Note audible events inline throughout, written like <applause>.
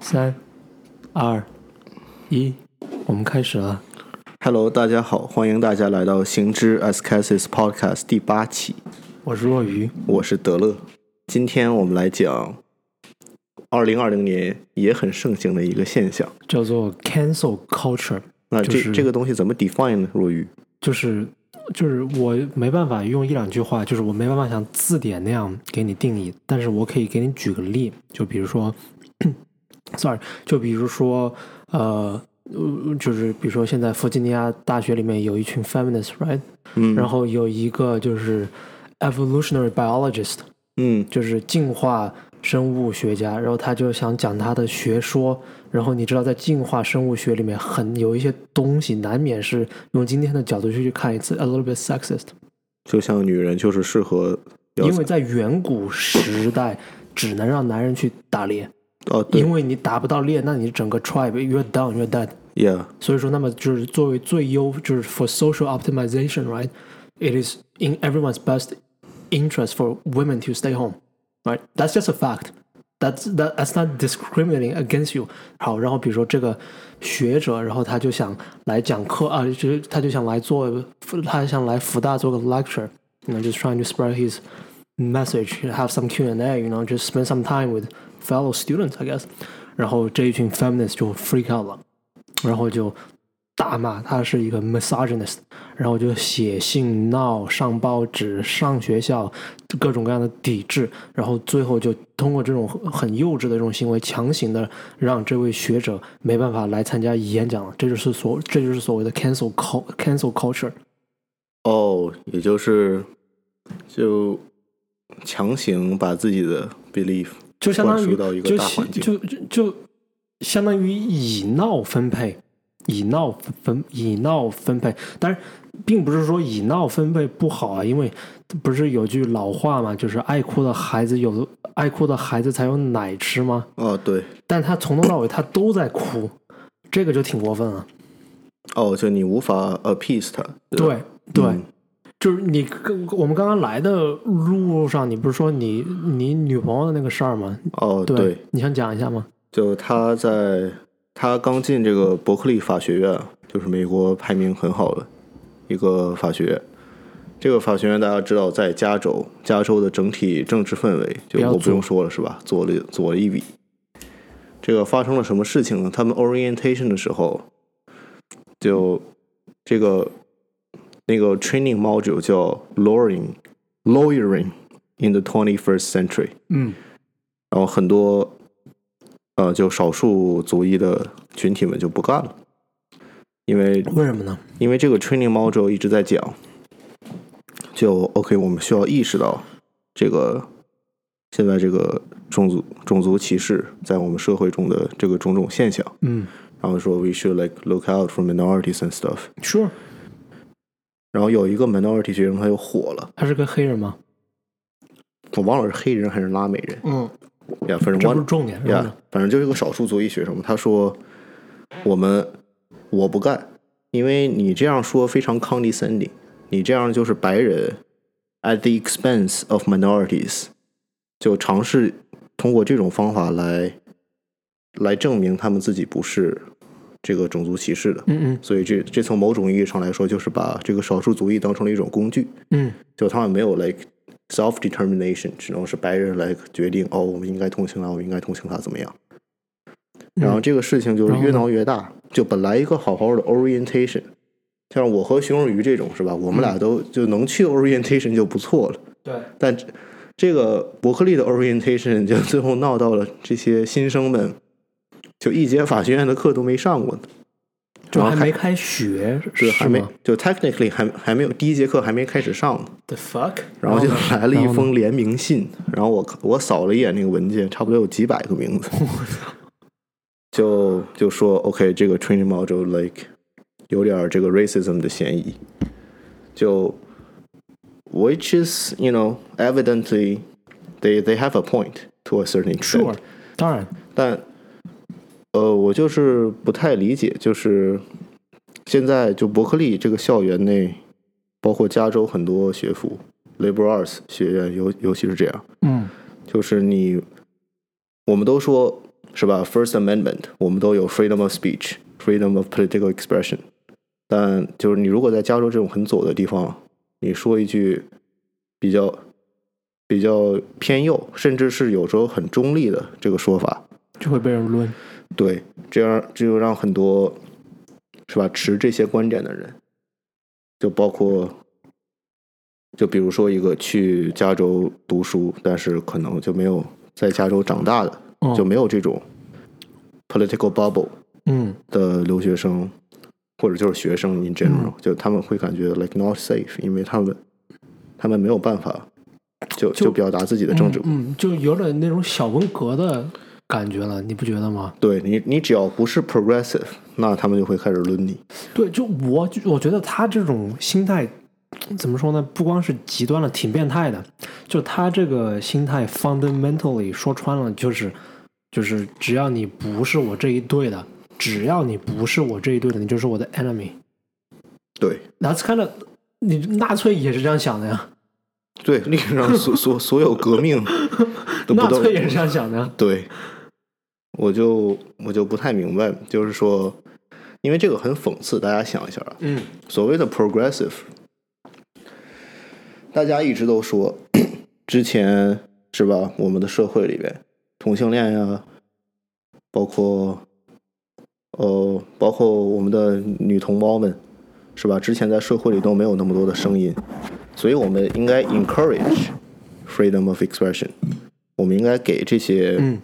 三、二、一，我们开始了。Hello，大家好，欢迎大家来到《行之 Ascasis Podcast》第八期，我是若愚，我是德乐。今天我们来讲二零二零年也很盛行的一个现象。叫做 cancel culture，那这、就是这个东西怎么 define 呢？若愚，就是就是我没办法用一两句话，就是我没办法像字典那样给你定义，但是我可以给你举个例，就比如说，sorry，就比如说呃。呃，就是比如说，现在弗吉尼亚大学里面有一群 feminists，right？嗯，然后有一个就是 evolutionary biologist，嗯就是进化生物学家，然后他就想讲他的学说。然后你知道，在进化生物学里面，很有一些东西难免是用今天的角度去去看，it's a little bit sexist。就像女人就是适合因为在远古时代，只能让男人去打猎，哦对因为你打不到猎，那你整个 tribe you're done, you're dead。 ，yeah，所以说，那么就是作为最优，就是 for social optimization, right? It is in everyone's best interest for women to stay home, right? That's just a fact. That's that that's not discriminating against you. 好，然后比如说这个学者，然后他就想来讲课啊，就是他就想来做，他想来福大做个 lecture, you know, just trying to spread his message, have some Q and A, you know, just spend some time with fellow students, I guess. 然后这一群 feminists 就 freak out 了。然后就大骂他是一个 misogynist，然后就写信闹、上报纸、上学校，各种各样的抵制，然后最后就通过这种很幼稚的这种行为，强行的让这位学者没办法来参加演讲了。这就是所这就是所谓的 cancel cancel culture。哦，也就是就强行把自己的 belief 就相当于就就就就相当于以闹分配，以闹分以闹分配，但是并不是说以闹分配不好啊，因为不是有句老话嘛，就是爱哭的孩子有爱哭的孩子才有奶吃吗？哦对，但他从头到尾他都在哭，这个就挺过分了。哦就你无法 appease 他，吧对对。嗯就是你跟我们刚刚来的路上，你不是说你你女朋友的那个事儿吗？哦对，对，你想讲一下吗？就他在他刚进这个伯克利法学院，就是美国排名很好的一个法学院。这个法学院大家知道，在加州，加州的整体政治氛围，就我不用说了是吧？左了左了一笔。这个发生了什么事情呢？他们 orientation 的时候，就这个那个 training module 叫 lawyering lawyering in the 21st century。嗯然后很多呃，就少数族裔的群体们就不干了，因为为什么呢？因为这个 training module 一直在讲，就 OK，我们需要意识到这个现在这个种族种族歧视在我们社会中的这个种种现象，嗯然后说 we should like look out for minorities and stuff。 ，Sure， 然后有一个 minority 学生他就火了，他是个黑人吗？我忘了是黑人还是拉美人嗯，呀，反正这不是重点。然后呀？反正就是一个少数族裔学生嘛。他说：“我们我不干，因为你这样说非常 condescending，你这样就是白人 at the expense of minorities，就尝试通过这种方法来来证明他们自己不是这个种族歧视的。嗯嗯所以这这从某种意义上来说，就是把这个少数族裔当成了一种工具，嗯就他们没有 like self determination，只能是白人来决定哦，我们应该同情他，我们应该同情他怎么样。然后嗯，这个事情就是越闹越大，就本来一个好好的 orientation，像我和熊若鱼这种是吧？我们俩都就能去 orientation 就不错了。对，但这这个伯克利的 orientation 就最后闹到了这些新生们，就一节法学院的课都没上过呢，就还还没开学是还没吗就 technically 还还没有第一节课还没开始上呢。？The fuck？然后就来了一封联名信，然后我我扫了一眼那个文件，差不多有几百个名字，就就说 OK，这个 training module like 有点这个 racism 的嫌疑，就 which is you know evidently they they have a point to a certain extent，Sure，当然，但呃，我就是不太理解，就是现在就伯克利这个校园内，包括加州很多学府 liberal arts 学院，尤尤其是这样，嗯就是你，我们都说是吧？First Amendment，我们都有 freedom of speech，freedom of political expression。但就是你如果在加州这种很左的地方，你说一句比较比较偏右，甚至是有时候很中立的这个说法，就会被人抡。对，这样这就让很多是吧持这些观点的人，就包括就比如说一个去加州读书，但是可能就没有在加州长大的，哦就没有这种 political bubble 嗯的留学生，或者就是学生 in general，、就他们会感觉 like not safe，因为他们他们没有办法就就就表达自己的政治。嗯，嗯就有点那种小文革的感觉了，你不觉得吗？对你，你只要不是 progressive，那他们就会开始抡你。对，就我我觉得他这种心态怎么说呢？不光是极端了，挺变态的。就他这个心态，fundamentally 说穿了就是就是，只要你不是我这一队的，只要你不是我这一队的，你就是我的 enemy。对 That's kind of 你纳粹也是这样想的呀，对，历史上所所所有革命纳粹也是这样想的呀。对，我就我就不太明白，就是说，因为这个很讽刺，大家想一下啊，嗯所谓的 progressive，大家一直都说，之前是吧？我们的社会里边，同性恋呀，包括呃，包括我们的女同胞们，是吧？之前在社会里都没有那么多的声音，所以我们应该 encourage freedom of expression，我们应该给这些嗯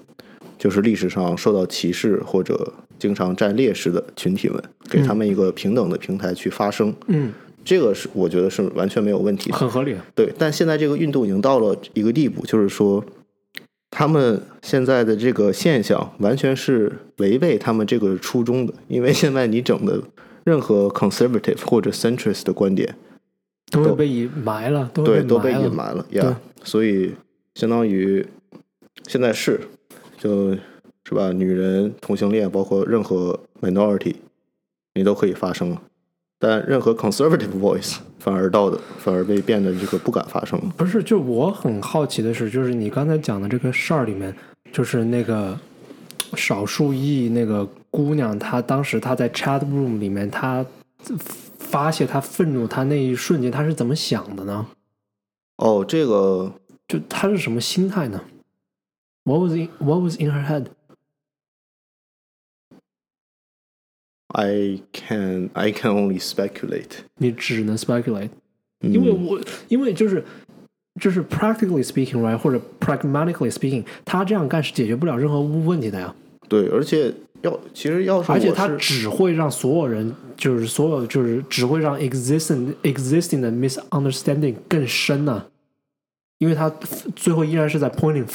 就是历史上受到歧视或者经常占劣势的群体们，给他们一个平等的平台去发声。嗯，这个是我觉得是完全没有问题的。很合理。对，但现在这个运动已经到了一个地步，就是说，他们现在的这个现象完全是违背他们这个初衷的，因为现在你整的任何 conservative 或者 centrist 的观点，都被隐埋了，对，都被隐瞒了呀。所以相当于现在是就是吧，女人、同性恋，包括任何 minority，你都可以发声了。但任何 conservative voice 反而到的，反而被变得这个不敢发声了。不是，就我很好奇的是，就是你刚才讲的这个事儿里面，就是那个少数裔那个姑娘，她当时她在 chat room 里面，她发泄她愤怒，她那一瞬间她是怎么想的呢？哦，这个就她是什么心态呢 ？What was in What was in her head？ I can I can only speculate。你只能 speculate，嗯因为我因为就是就是 practically speaking right 或者 pragmatically speaking，她这样干是解决不了任何问题的呀。对，而且要其实要是而且它我是只会让所有人，就是所有就是只会让 existing existing 的 misunderstanding 更深呢、因为它最后依然是在 pointing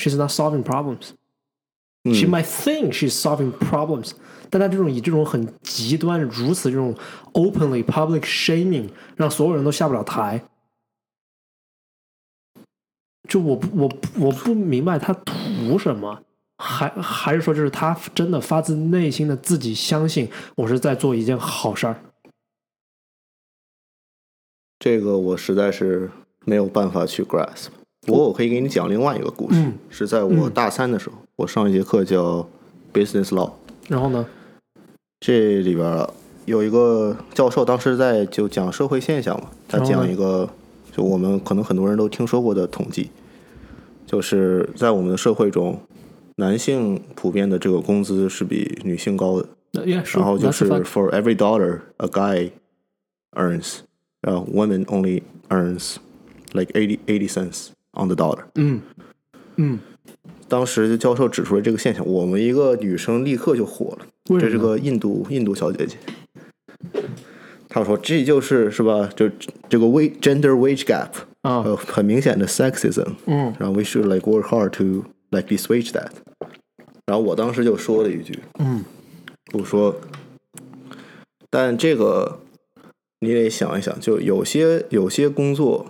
fingers，right？She's not solving problems. 嗯 She might think she's solving problems，但她这种以这种很极端、如此这种 openly public shaming，让所有人都下不了台。就我不我不我不明白她图什么，还还是说就是她真的发自内心的自己相信我是在做一件好事儿。这个我实在是没有办法去 grasp。不过我可以给你讲另外一个故事，嗯是在我嗯大三的时候，我上一节课叫 business law，然后呢，这里边有一个教授，当时在就讲社会现象嘛，他讲一个就我们可能很多人都听说过的统计，就是在我们的社会中，男性普遍的这个工资是比女性高的，yeah, sure, 然后就是 for every dollar a guy earns，然后 women only earns like eighty eighty cents on the dollar。嗯嗯，当时教授指出了这个现象，我们一个女生立刻就火了，这是个印度印度小姐姐。她说这就是是吧？就这个 wage gender wage gap，啊呃，很明显的 sexism。嗯然后 we should like work hard to like dissuade that。然后我当时就说了一句，嗯我说，但这个你得想一想，就有些有些工作，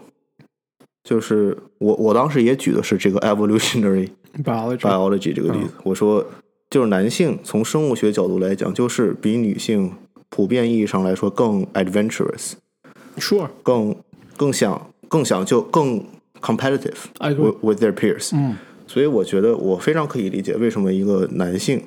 就是我我当时也举的是这个 evolutionary，biology biology 这个例子，我说就是男性从生物学角度来讲，就是比女性普遍意义上来说更 adventurous，sure，更更想更想就更 competitive with with their peers。嗯。所以我觉得我非常可以理解为什么一个男性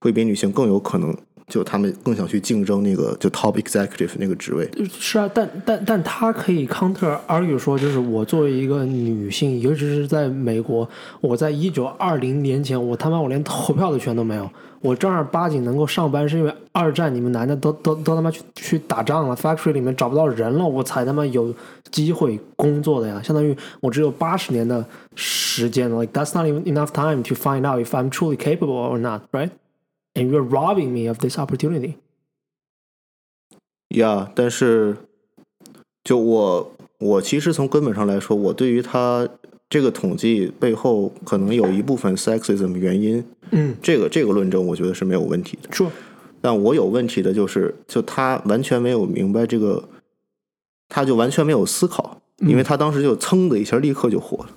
会比女性更有可能，就他们更想去竞争那个就 top executive 那个职位。是啊，但但但他可以 counter argue 说，就是我作为一个女性，尤其是在美国，我在一九二零年前，我他妈我连投票的权都没有，我正儿八经能够上班，是因为二战你们男的都都都他妈去去打仗了，factory 里面找不到人了，我才他妈有机会工作的呀。相当于我只有八十年的时间，like that's not even enough time to find out if I'm truly capable or not, right? And you're robbing me of this opportunity. Yeah，但是就我我其实从根本上来说，我对于他这个统计背后可能有一部分 sexism 原因，嗯，这个这个论证我觉得是没有问题的。说但我有问题的就是，就他完全没有明白这个，他就完全没有思考，因为他当时就噌的一下立刻就火了。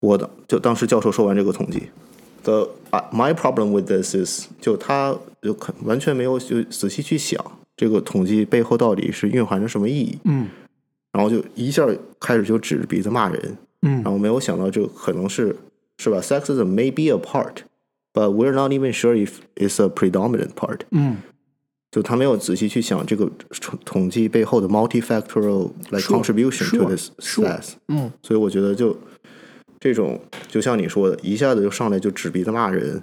我的就当时教授说完这个统计 ，the uh, my problem with this is 就他就可完全没有就仔细去想这个统计背后到底是蕴含着什么意义，嗯然后就一下开始就指着鼻子骂人，嗯然后没有想到这个可能是是吧？Sexism may be a part, but we're not even sure if it's a predominant part。嗯就他没有仔细去想这个统统计背后的 multifactorial like Sure, contribution to sure, this sure. stats，嗯所以我觉得就 这种就像你说的，一下子就上来就指鼻子骂人，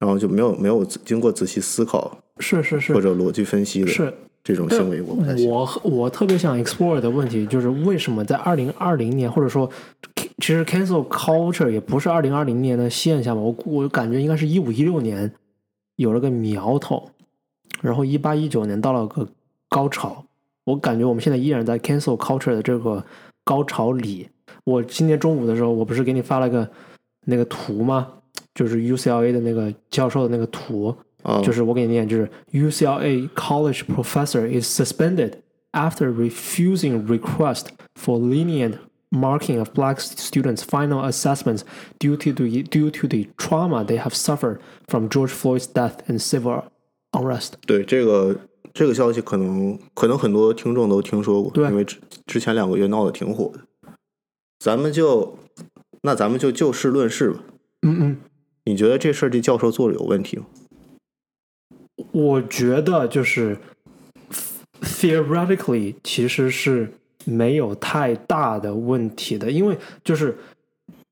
然后就没有没有经过仔细思考是是是或者逻辑分析的是。这种行为，我不太喜欢。我我特别想 explore 的问题就是为什么在二零二零年，或者说其实 cancel culture 也不是二零二零年的现象吧？我我感觉应该是一五一六年有了个苗头，然后一八一九年到了个高潮。我感觉我们现在依然在 cancel culture 的这个高潮里。我今天中午的时候，我不是给你发了个那个图吗？就是 UCLA 的那个教授的那个图，啊，就是我给你念，就是 UCLA college professor is suspended after refusing request for lenient marking of black students' final assessments due to the due to the trauma they have suffered from George Floyd's death and civil unrest。对这个这个消息，可能可能很多听众都听说过，对因为之之前两个月闹得挺火的。 咱们就那咱们就就事论事吧。嗯嗯，你觉得这事儿这教授做的有问题吗？我觉得就是 theoretically 其实是没有太大的问题的，因为就是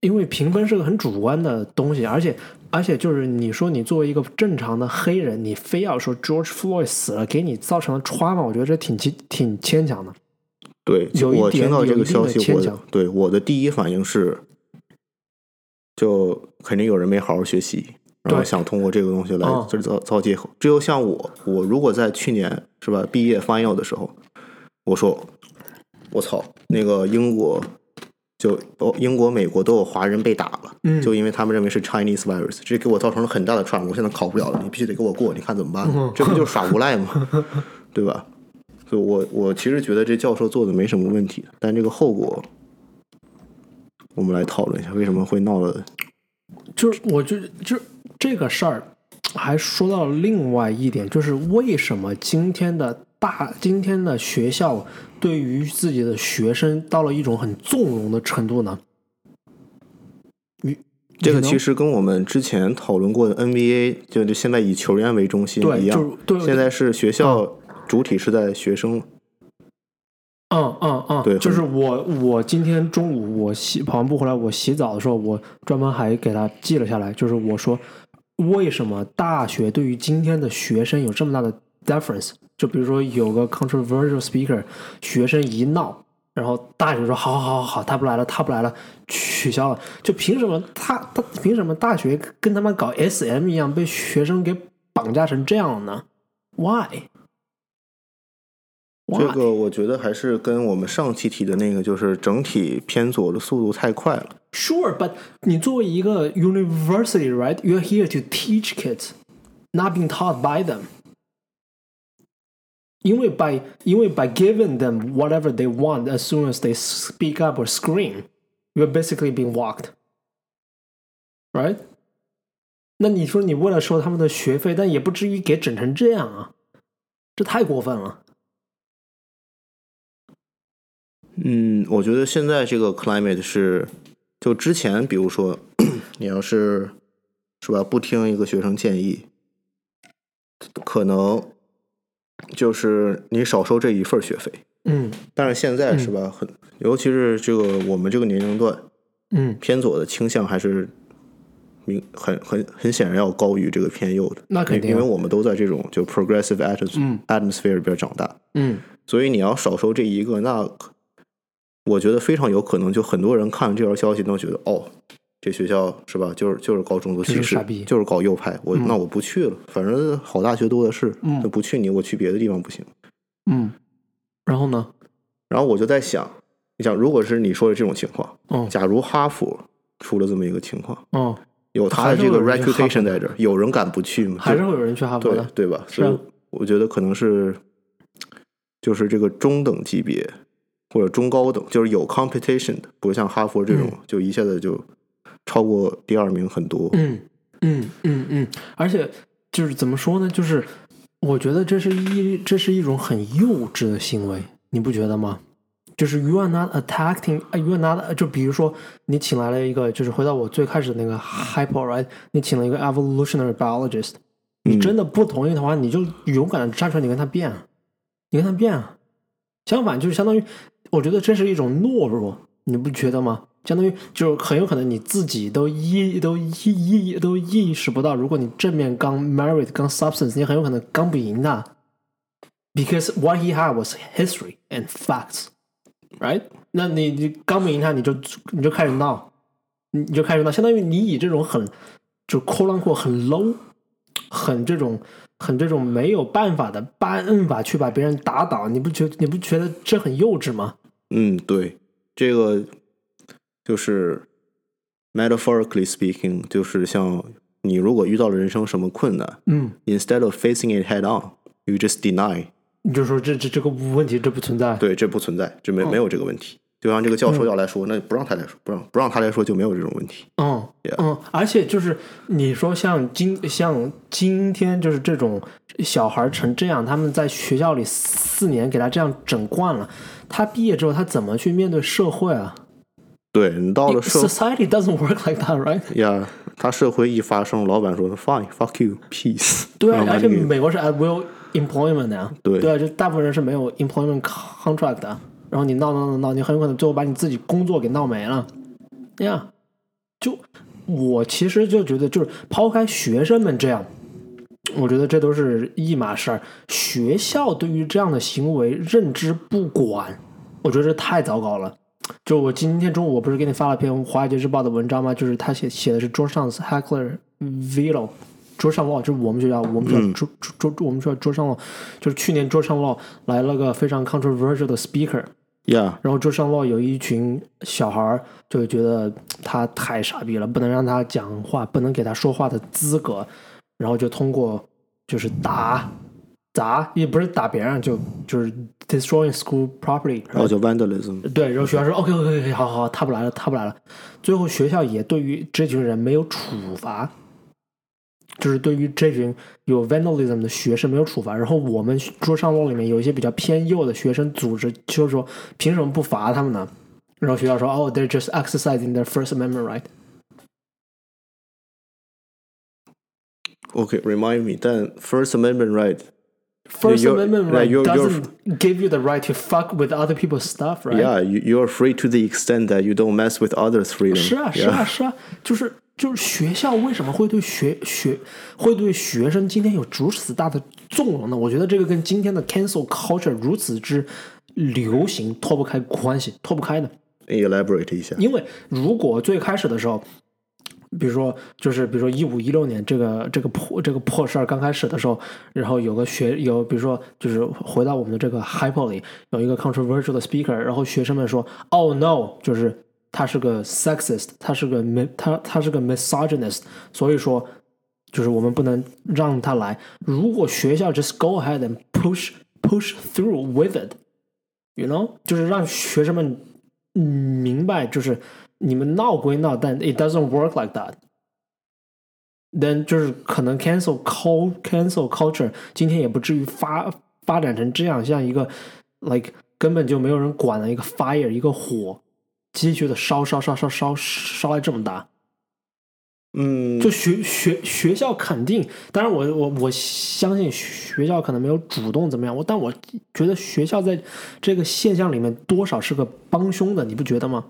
因为评分是个很主观的东西，而且而且就是你说你作为一个正常的黑人，你非要说 George Floyd 死了给你造成了 trauma，我觉得这挺牵挺牵强的。对，有一点我听到这个消息，我对我的第一反应是，就肯定有人没好好学习，然后对想通过这个东西来嗯制造造借口。只有像我，我如果在去年是吧毕业 final 的时候，我说我操，那个英国就哦英国、美国都有华人被打了，嗯就因为他们认为是 Chinese virus，这给我造成了很大的 trauma，我现在考不了了，你必须得给我过，你看怎么办？嗯这不就是耍无赖吗？<laughs> 对吧？所以我我其实觉得这教授做的没什么问题，但这个后果，我们来讨论一下为什么会闹了。就是我就就这个事儿，还说到了另外一点，就是为什么今天的大今天的学校对于自己的学生到了一种很纵容的程度呢？你这个其实跟我们之前讨论过的 NBA，就就现在以球员为中心对一样现在是学校主体是在学生。嗯嗯嗯，对就是我我今天中午我洗跑完步回来，我洗澡的时候，我专门还给他记了下来，就是我说为什么大学对于今天的学生有这么大的 deference？就比如说有个 controversial speaker，学生一闹，然后大学说好好好好好，他不来了，他不来了，取消了，就凭什么他他凭什么大学跟他们搞 SM 一样被学生给绑架成这样了呢？Why？这个我觉得还是跟我们上期提的那个，就是整体偏左的速度太快了。 Sure, but 你作为一个 university, right? You're here to teach kids, not being taught by them. 因为 by 因为 by giving them whatever they want as soon as they speak up or scream, you're basically being walked. Right? 那你说你为了收他们的学费，但也不至于给整成这样啊，这太过分了。 嗯，我觉得现在这个 climate 是，就之前比如说 <coughs> 你要是是吧？不听一个学生建议，可能就是你少收这一份学费。嗯。但是现在是吧，很尤其是这个我们这个年龄段，嗯，偏左的倾向还是明很很很显然要高于这个偏右的。那肯定啊因为我们都在这种就 progressive 嗯。atmosphere 里边长大，嗯。所以你要少收这一个，那我觉得非常有可能就很多人看了这条消息都觉得哦。这学校是吧？就是就是搞种族歧视就是搞右派。我、那我不去了，反正好大学多的是。嗯不去你，我去别的地方不行。嗯，然后呢？然后我就在想，你想，如果是你说的这种情况，哦假如哈佛出了这么一个情况，哦，有他的这个 reputation 在这儿，有人敢不去吗？还是会有人去哈佛对的。对吧？所以我觉得可能是，就是这个中等级别或者中高等，就是有 competition 的，不像哈佛这种、就一下子就超过第二名很多。嗯嗯嗯嗯，而且就是怎么说呢？就是我觉得这是一这是一种很幼稚的行为，你不觉得吗？就是 you are not attacking, you are not 就比如说你请来了一个，就是回到我最开始的那个 hypo right，你请了一个 evolutionary biologist，你真的不同意的话，你就勇敢的站出来，你跟他辩啊，你跟他辩啊。相反，就是相当于，我觉得这是一种懦弱，你不觉得吗？相当于就是很有可能你自己都意都意意都意识不到，如果你正面刚 merit 刚 substance，你很有可能刚不赢他，because what he had was history and facts，right？那你你刚不赢他，你就你就开始闹，你就开始闹，相当于你以这种很就哐啷哐很 low，很这种很这种没有办法的办法去把别人打倒，你不觉你不觉得这很幼稚吗？嗯，对，这个就是 metaphorically speaking，就是像你如果遇到了人生什么困难嗯，，instead of facing it head on，you just deny，你就说这这这个问题这不存在。对，这不存在，这没嗯没有这个问题。就像这个教授要来说，那不让他来说，不让不让他来说就没有这种问题。嗯.嗯，而且就是你说像今像今天就是这种小孩成这样，他们在学校里四年给他这样整惯了，他毕业之后他怎么去面对社会啊？对你到了社？Society doesn't work like that, right？呀，他社会一发生，老板说 fine fuck you peace，对啊，而且美国是 at will employment 的呀，对。对啊，就大部分人是没有 employment contract 的，然后你闹闹闹闹，你很有可能最后把你自己工作给闹没了，呀、就我其实就觉得，就是抛开学生们这样，我觉得这都是一码事儿。学校对于这样的行为认知不管，我觉得这太糟糕了。就我今天中午我不是给你发了篇《华尔街日报》的文章吗？就是他写写的是 Georgetown's Heckler Velo。桌上 law 就是我们学校，我们学校桌桌桌我们学校桌上 law 就是去年桌上 law 来了个非常 controversial 的 speaker，呀，然后桌上 law 有一群小孩儿就觉得他太傻逼了，不能让他讲话，不能给他说话的资格，然后就通过就是打砸，也不是打别人，就就是 destroying school property，然后就 vandalism，对，然后学校说 OK OK OK，好好好，他不来了，他不来了。最后学校也对于这群人没有处罚，就是对于这群有 vandalism 的学生没有处罚。然后我们桌上 law 里面有一些比较偏右的学生组织，就是说凭什么不罚他们呢？然后学校说哦、t h e y r e just exercising their First Amendment right。OK，remind me，但 First Amendment right。 First You're- Amendment yeah, right you're- you're- doesn't give you the right to fuck with other people's stuff, right? Yeah, you you're free to the extent that you don't mess with others' freedom. 是啊，是 Yeah. 啊，是啊，就是就是学校为什么会对学学会对学生今天有如此大的纵容呢？我觉得这个跟今天的 cancel culture 如此之流行脱不开关系，脱不开的。 Elaborate 一下。因为如果最开始的时候， 比如说就是比如说一五一六年这个这个破这个破事儿刚开始的时候，然后有个学有比如说就是回到我们的这个 hypo 里有一个 controversial 的 speaker，然后学生们说，Oh no，就是他是个 sexist，他是个 m 他他是个 misogynist，所以说就是我们不能让他来。如果学校 just go ahead and push push through with it，you know，就是让学生们明白，就是你们闹归闹，但 it doesn't work like that。then 就是可能 cancel cul cancel culture 今天也不至于发发展成这样，像一个 like 根本就没有人管的一个 fire 一个火，继续的烧烧烧烧烧烧来这么大。嗯，就学学学校肯定，当然我我我相信学校可能没有主动怎么样，我但我觉得学校在这个现象里面多少是个帮凶的，你不觉得吗？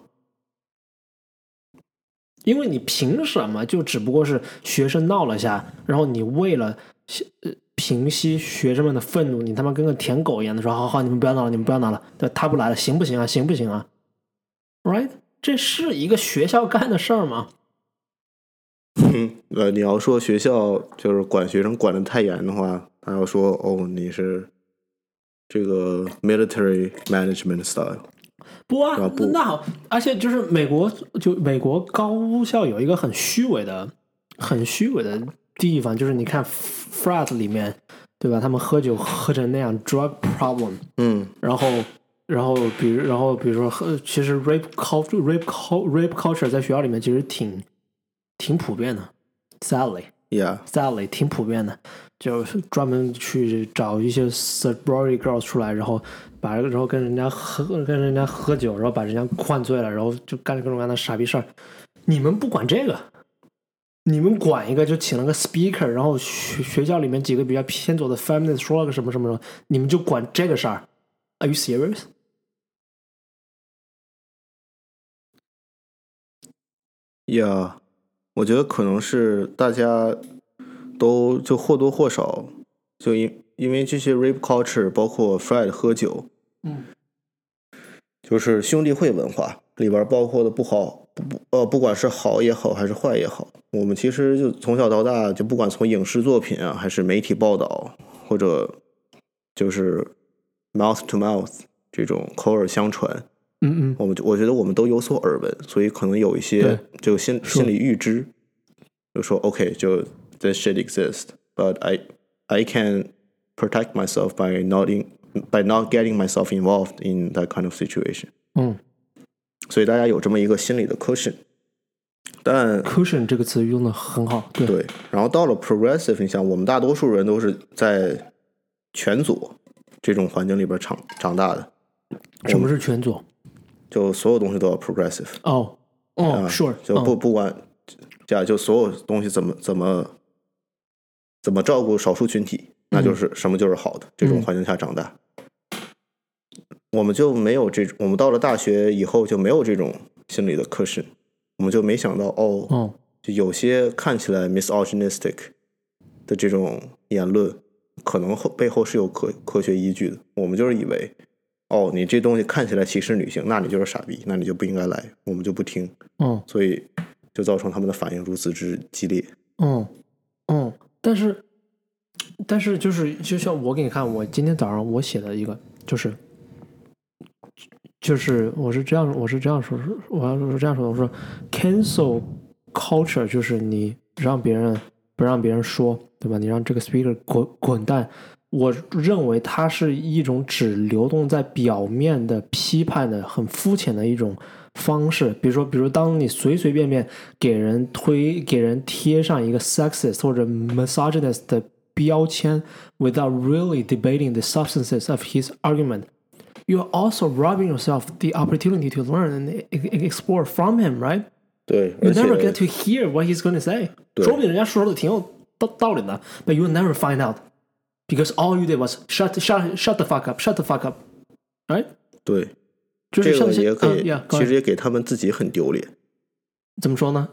因为你凭什么就只不过是学生闹了下，然后你为了平息学生们的愤怒，你他妈跟个舔狗一样的说好好你们不要闹了，你们不要闹了，他不来了，行不行啊？行不行啊？Right，这是一个学校干的事儿吗？<laughs> 呃，你要说学校就是管学生管的太严的话，他要说哦，你是这个 military management style。不啊那好，而且就是美国，就美国高校有一个很虚伪的、很虚伪的地方，就是你看 frat 里面，对吧？他们喝酒喝成那样，drug problem，嗯。然后，然后比如，然后比如说喝，其实 rape culture、rape cul rape culture 在学校里面其实挺挺普遍的，sadly，yeah，sadly 挺普遍的，就是专门去找一些 sorority girls 出来，然后把然后跟人家喝跟人家喝酒，然后把人家灌醉了，然后就干各种各样的傻逼事儿。你们不管这个，你们管一个就请了个 speaker，然后学学校里面几个比较偏左的 feminist 说了个什么什么什么，你们就管这个事儿？Are you serious？Yeah，我觉得可能是大家都就或多或少就因因为这些 rape culture，包括 Fred 喝酒，嗯，就是兄弟会文化里边包括的不好不不呃，不管是好也好还是坏也好，我们其实就从小到大就不管从影视作品啊，还是媒体报道，或者就是 mouth to mouth 这种口耳相传，嗯嗯，我们我觉得我们都有所耳闻，所以可能有一些就心心理预知，就说 OK，就 this shit exists，but I I can protect myself by not in by not getting myself involved in that kind of situation。嗯所以大家有这么一个心理的 cushion。但，cushion 这个词用的很好，对，对，然后到了 progressive，你想，我们大多数人都是在全左这种环境里边长长大的，什么是全左？就所有东西都要 progressive。哦哦啊，sure，就不不管，这样就所有东西怎么怎么怎么照顾少数群体，那就是什么就是好的。这种环境下长大，我们就没有这种，我们到了大学以后就没有这种心理的 cushion，我们就没想到哦，哦，就有些看起来 misogynistic 的这种言论，可能后背后是有科科学依据的。我们就是以为，哦，你这东西看起来歧视女性，那你就是傻逼，那你就不应该来，我们就不听。哦。所以就造成他们的反应如此之激烈。嗯，嗯，但是，但是就是，就像我给你看，我今天早上我写的一个，就是，就是我是这样，我是这样说，我要是这样说的，我说 cancel culture 就是你让别人不让别人说，对吧？你让这个 speaker 滚滚蛋。我认为它是一种只流动在表面的批判的、很肤浅的一种方式。比如说，比如当你随随便便给人推、给人贴上一个 sexist 或者 misogynist 的 标签，without really debating the substances of his argument。You're also robbing yourself the opportunity to learn and e- e- explore from him, right? 对， You 而且 never get to hear what he's going to say. 对说不定人家说的挺有道道理的，but you'll never find out because all you did was shut shut shut the fuck up, shut the fuck up, right? 对就是这像那些嗯个也给， ，yeah，其实也给他们自己很丢脸。怎么说呢？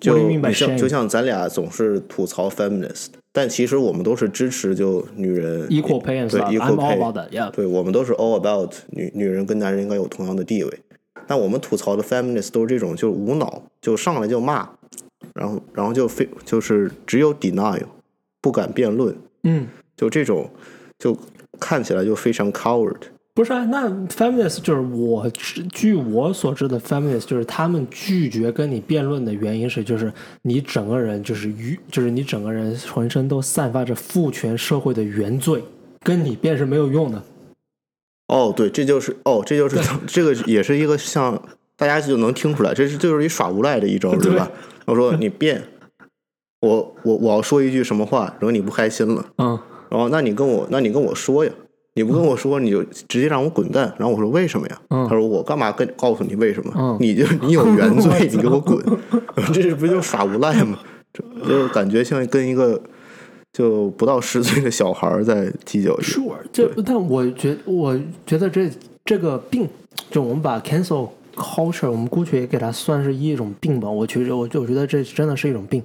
就 What do you mean by 你像 shame? 就像咱俩总是吐槽 feminist， 但其实我们都是支持就女人 Equal pay and 对 stuff. equal I'm all pay about that. Yeah. 对我们都是 all about 女女人跟男人应该有同样的地位。但我们吐槽的 feminist 都是这种，就是无脑，就上来就骂，然后然后就非就是只有 denial，不敢辩论，嗯，就这种就看起来就非常 coward。不是啊，那 feminist 就是我据我所知的 feminist 就是他们拒绝跟你辩论的原因是，就是你整个人就是愚，就是你整个人浑身都散发着父权社会的原罪，跟你辩是没有用的。哦，对，这就是哦，这就是 <laughs> 这个也是一个像大家就能听出来，这是这就是一耍无赖的一招，对。对吧？我说你辩，我我我要说一句什么话，然后你不开心了，嗯，然后那你跟我那你跟我说呀，你不跟我说，你就直接让我滚蛋。然后我说为什么呀？嗯他说我干嘛跟告诉你为什么？嗯你就你有 <laughs> 原罪，你给我滚！<laughs> 这是不就耍无赖吗？就感觉像跟一个就不到十岁的小孩在计较一样。Sure，这但我觉我觉得这这个病，就我们把 cancel culture，我们姑且给它算是一种病吧。我觉得我就我觉得这真的是一种病。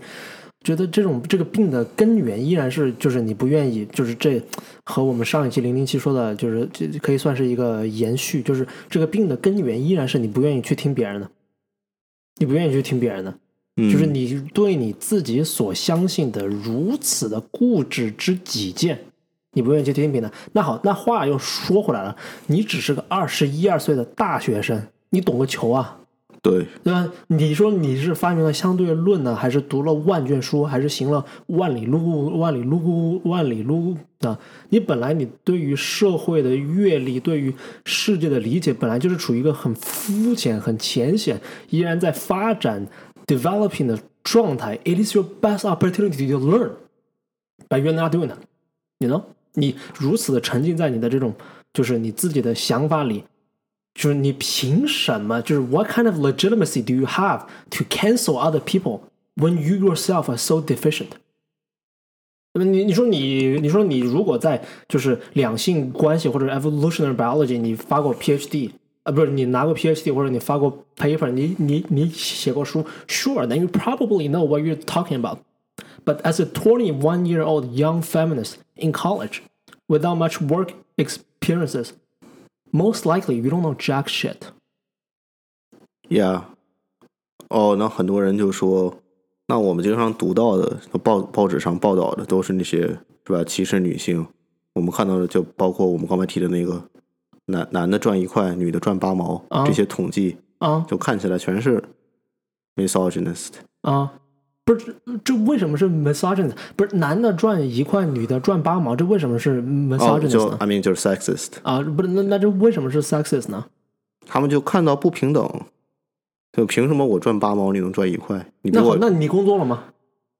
觉得这种这个病的根源依然是就是你不愿意，就是这和我们上一期零零七说的，就是这可以算是一个延续，就是这个病的根源依然是你不愿意去听别人的，你不愿意去听别人的，嗯，就是你对你自己所相信的如此的固执之己见，你不愿意去听别人的。那好，那话又说回来了，你只是个二十一二岁的大学生，你懂个球啊？对，对吧？你说你是发明了相对论呢，还是读了万卷书，还是行了万里路、万里路、万里路啊？你本来你对于社会的阅历，对于世界的理解，本来就是处于一个很肤浅、很浅显，依然在发展 developing 的状态。It is your best opportunity to learn, but you're not doing it. You know，你如此的沉浸在你的这种就是你自己的想法里。就是你凭什么？就是 What kind of legitimacy do you have to cancel other people when you yourself are so deficient？你你说你你说你如果在就是两性关系或者 evolutionary biology 你发过 PhD 啊，不是你拿过 PhD 或者你发过 paper，你你你写过书，Sure，then you probably know what you're talking about. But as a 21 year old young feminist in college without much work experiences, most likely you don't know jack shit. Yeah，哦，那很多人就说，那我们经常读到的报报纸上报道的都是那些是吧歧视女性，我们看到的就包括我们刚才提的那个男男的赚一块，女的赚八毛、啊这些统计，啊就看起来全是 misogynist。啊，不是这为什么是 misogynist？不是男的赚一块，女的赚八毛，这为什么是哦，misogynist 就呢？I mean 就是 sexist，啊，不是那那这为什么是 sexist 呢？他们就看到不平等，就凭什么我赚八毛你能赚一块？你那好，我那你工作了吗？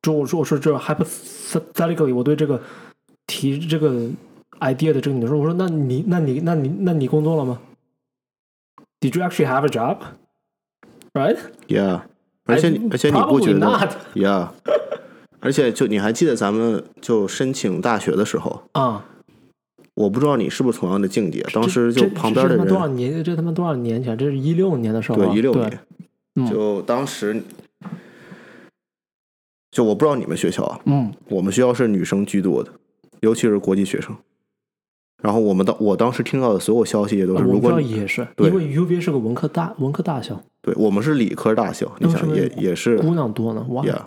就我说我说这 hypothetically，我对这个提这个 idea 的这个你说，我说那你那你那你那你工作了吗？Did you actually have a job? Right? yeah，而且你而且你不觉得 yeah，而且就你还记得咱们就申请大学的时候，啊，我不知道你是不是同样的境界，当时就旁边的人多少人，年？这他妈多少年前？这是一六年的时候啊，对一六年，嗯就当时，就我不知道你们学校啊，嗯我们学校是女生居多的，尤其是国际学生。然后我们当我当时听到的所有消息也都是，如果校也是，因为 UVA 是个文科大文科大校，对我们是理科大校，你想也也是姑娘多呢。哇，yeah。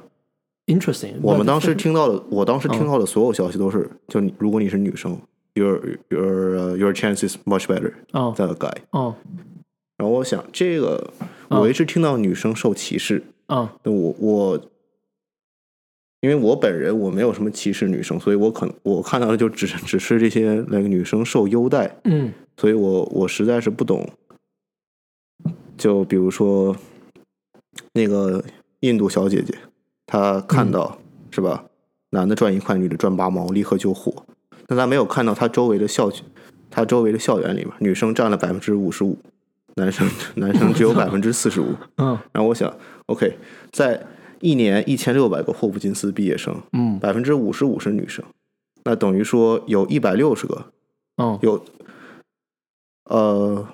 ，interesting。我们当时听到的，我当时听嗯到的所有消息都是，就你如果你是女生，your your、uh, your chance is much better 哦 than a guy。哦然后我想，这个嗯我一直听到女生受歧视，啊那我我，因为我本人我没有什么歧视女生，所以我可能我看到的就只是只是这些那个女生受优待，嗯所以我我实在是不懂。就比如说那个印度小姐姐，她看到、是吧，男的赚一块，女的赚八毛，立刻就火。但她没有看到她周围的校区，她周围的校园里面，女生占了百分之五十五，男生 <laughs> 男生只有百分之四十五。嗯然后我想，OK，在一年一千六百个霍普金斯毕业生，嗯百分之五十五是女生，那等于说有一百六十个哦有，呃，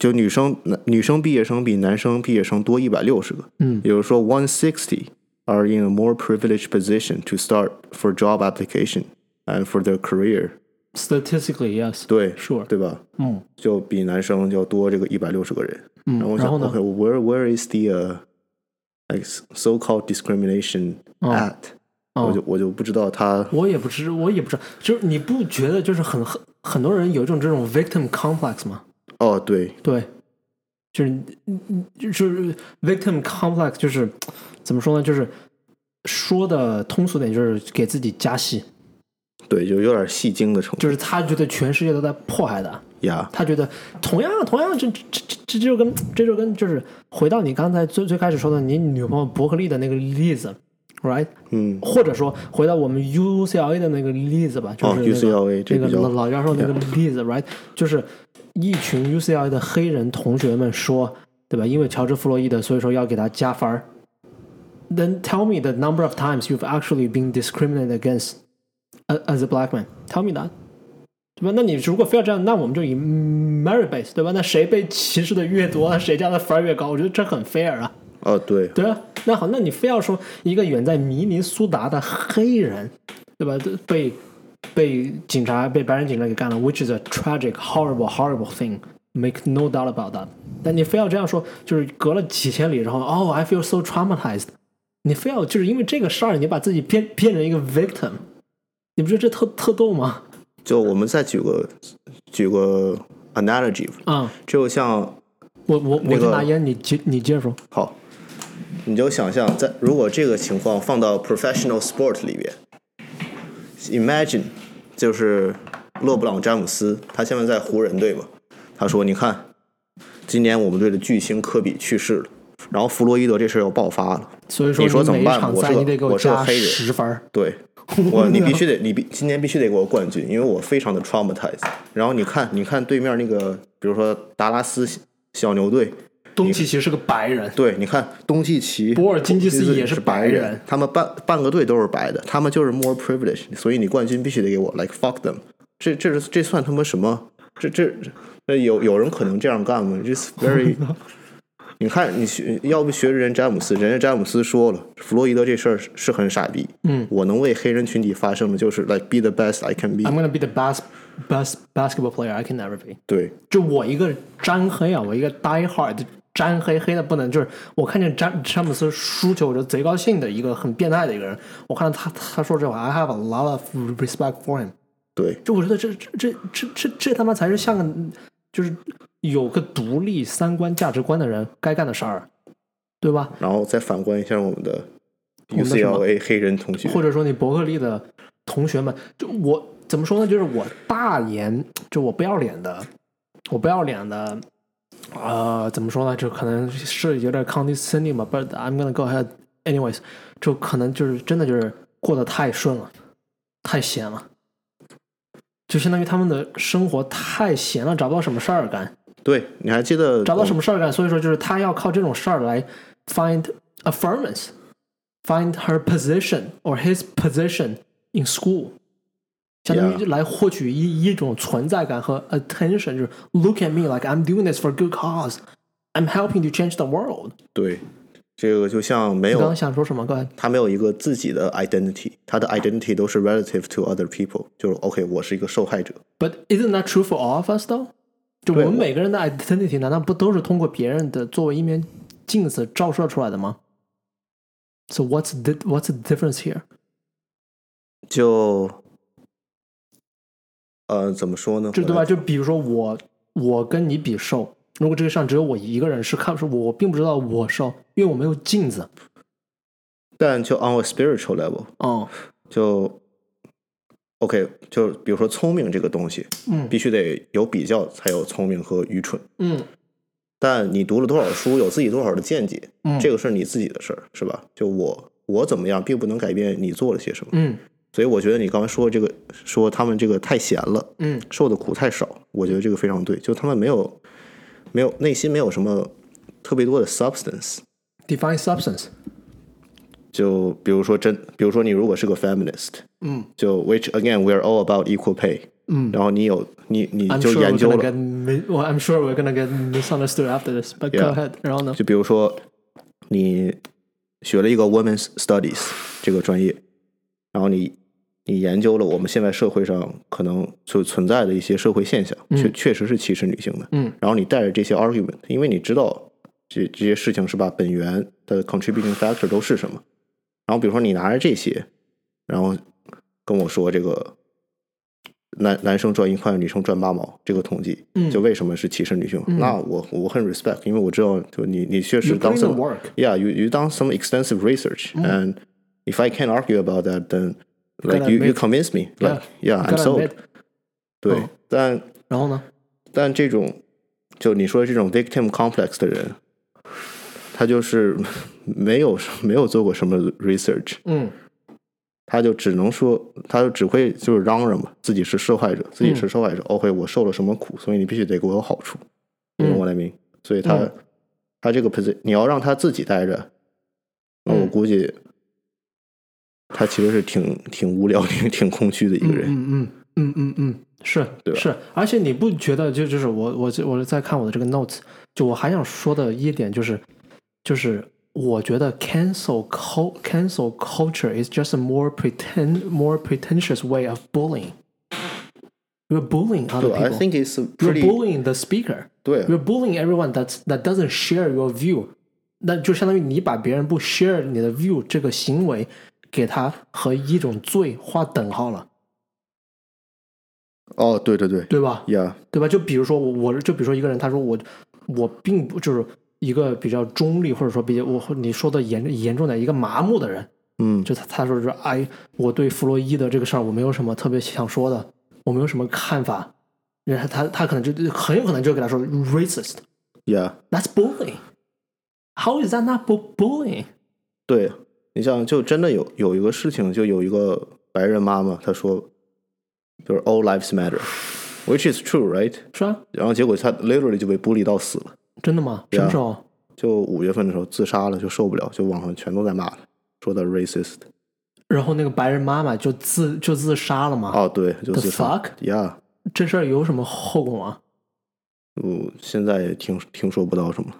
就女生男女生毕业生比男生毕业生多一百六十个，嗯也就是说，one sixty are in a more privileged position to start for job application and for their career。 ，statistically yes，对， sure，对吧？嗯就比男生就多这个一百六十个人。嗯然后，我想然后呢？ ，OK，where、where is the、uh, like so-called discrimination 哦 at？、哦我就我就不知道他我也不知，我也不知道，就是你不觉得就是很很很多人有一种这种 victim complex 吗？ 哦，对，对，就是就是 victim complex，就是怎么说呢？就是说的通俗点，就是给自己加戏，对，就有点戏精的成分就是他觉得全世界都在迫害他，呀。他觉得同样同样这这这这就跟这就跟就是回到你刚才最最开始说的你女朋友伯克利的那个例子，right？嗯，或者说回到我们 UCLA 的那个例子吧，就是哦那个、UCLA 这那个老老教授那个例子，right？就是一群 UCLA 的黑人同学们说，对吧？因为乔治·弗洛伊德，所以说要给他加分儿。then tell me the number of times you've actually been discriminated against as a black man. Tell me that. 对吧？那你如果非要这样，那我们就以 merit base，对吧？那谁被歧视的越多，谁家的分儿越高，我觉得这很 fair 啊。哦，对，对啊，那好，那你非要说一个远在明尼苏达的黑人，对吧？被被警察被白人警察给干了，which is a tragic, horrible, horrible thing. Make no doubt about that. 但你非要这样说，就是隔了几千里，然后哦、i feel so traumatized。你非要就是因为这个事儿，你把自己变变成一个 victim，你不觉得这特特逗吗？就我们再举个举个 analogy，啊、就像我我我那个去拿烟，你接你接着说。好，你就想象在如果这个情况放到 professional sport 里边，imagine 就是勒布朗詹姆斯，他现在在湖人队嘛，他说你看，今年我们队的巨星科比去世了，然后弗洛伊德这事儿要爆发了，所以说你说怎么办我是个我是个黑人十分儿。对。我你必须得，你必今年必须得给我冠军，因为我非常的 traumatized。然后你看，你看对面那个，比如说达拉斯小牛队，东契奇是个白人，对，你看东契奇、博尔津基斯也是是白人，人他们半半个队都是白的，他们就是 more privilege，所以你冠军必须得给我，like fuck them。这这是这算他妈什么？这这这有有人可能这样干吗？Just very。<laughs> 你看，你学要不学人詹姆斯，人家詹姆斯说了，弗洛伊德这事儿是是很傻逼。嗯，我能为黑人群体发声的，就是 like be the best I can be。I'm gonna be the best best basketball player I can ever be。对，就我一个沾黑啊，我一个 die hard 沾黑黑的不能，就是我看见詹詹姆斯输球我就贼高兴的一个很变态的一个人。我看到他他说这话，I have a lot of respect for him。对，就我觉得这这这这这这他妈才是像个就是有个独立三观价值观的人该干的事儿，对吧？然后再反观一下我们的 UCLA 黑人同学，或者说你伯克利的同学们，就我怎么说呢？就是我大言，就我不要脸的，我不要脸的，呃，怎么说呢？就可能是有点 condescending 吧，but I'm gonna go ahead anyways，就可能就是真的就是过得太顺了，太闲了。就相当于他们的生活太闲了，找不到什么事儿干，对，你还记得找不到什么？么事儿干，所以说就是他要靠这种事儿来 find affirmance，find her position or his position in school， 相当于 Yeah. 来获取一一种存在感和 attention，就是 look at me like I'm doing this for a good cause，I'm helping to change the world。对，这个就像没你刚刚有想说什么？哥，他没有一个自己的 identity，他的 identity 都是 relative to other people，就是 OK，我是一个受害者。 But isn't that true for all of us though？就我对们每个人的 identity 难道不都是通过别人的作为一面镜子照射出来的吗？So what's the what's the difference here？就 呃，怎么说呢？就对吧？就比如说我我跟你比瘦，如果这个上只有我一个人是看，不出我并不知道我瘦，因为我没有镜子。但就 on a spiritual level，哦，就 OK，就比如说聪明这个东西，嗯必须得有比较才有聪明和愚蠢。嗯但你读了多少书，有自己多少的见解，嗯这个是你自己的事儿，是吧？就我我怎么样，并不能改变你做了些什么。嗯所以我觉得你刚才说这个，说他们这个太闲了，嗯受的苦太少，我觉得这个非常对。就他们没有没有内心没有什么特别多的 substance。，define substance。就比如说真，比如说你如果是个 feminist，嗯就 which again we are all about equal pay，嗯然后你有你你就研 we're 究了 I'm sure we're gonna get misunderstood after this. But go ahead. 然后呢？就比如说，你学了一个 Women's Studies 这个专业，然后你你研究了我们现在社会上可能就存在的一些社会现象，确确实是歧视女性的。嗯然后你带着这些 argument，因为你知道这这些事情是吧，本源的 contributing factor 都是什么。然后比如说你拿着这些，然后跟我说这个男男生赚一块，女生赚八毛这个统计，嗯就为什么是歧视女性？嗯那我我很 respect，因为我知道就你你确实当 some the work. yeah you you done some extensive research and if I can't argue about that then like you you convince me like yeah I'm sold 对哦，但然后呢？但这种就你说这种 victim complex 的人，他就是没有没有做过什么 research，嗯他就只能说，他就只会就是嚷嚷嘛，自己是受害者，自己是受害者。OK，我受了什么苦，所以你必须得给我有好处，我来明？所以他、嗯他这个 position，你要让他自己待着，那我估计他其实是挺挺无聊、挺挺空虚的一个人。嗯嗯嗯嗯嗯，是对吧是，而且你不觉得就就是我我我在看我的这个 <laughs> notes，就我还想说的一点就是就是我觉得 cancel cul cancel culture is just a more pretend more pretentious way of bullying. You're bullying other 对，I people. think it's a You're pretty bullying the speaker. 对 You're bullying everyone that that doesn't share your view. 那就相当于你把别人不 share 你的 view 这个行为， 给他和一种罪划等号了，哦，对对对对吧？，Yeah，对吧？就比如说我，我就比如说一个人，他说我我并不就是一个比较中立，或者说比较我你说的严严重点，一个麻木的人，嗯，就他他说是哎，我对弗洛伊德这个事儿我没有什么特别想说的，我没有什么看法，然后他他可能就很有可能就给他说 racist。Yeah，That's bullying. How is that not bu- bullying? 对你像就真的有有一个事情，就有一个白人妈妈，她说就是 All lives matter，which <laughs> is true，right？是啊，然后结果她 literally 就被孤立到死了。真的吗？什么时候？就五月份的时候自杀了，就受不了，就网上全都在骂他，说他 racist。然后那个白人妈妈就自就自杀了吗？哦，对，就自杀。fuck？Yeah，这事儿有什么后果吗我现在也听听说不到什么。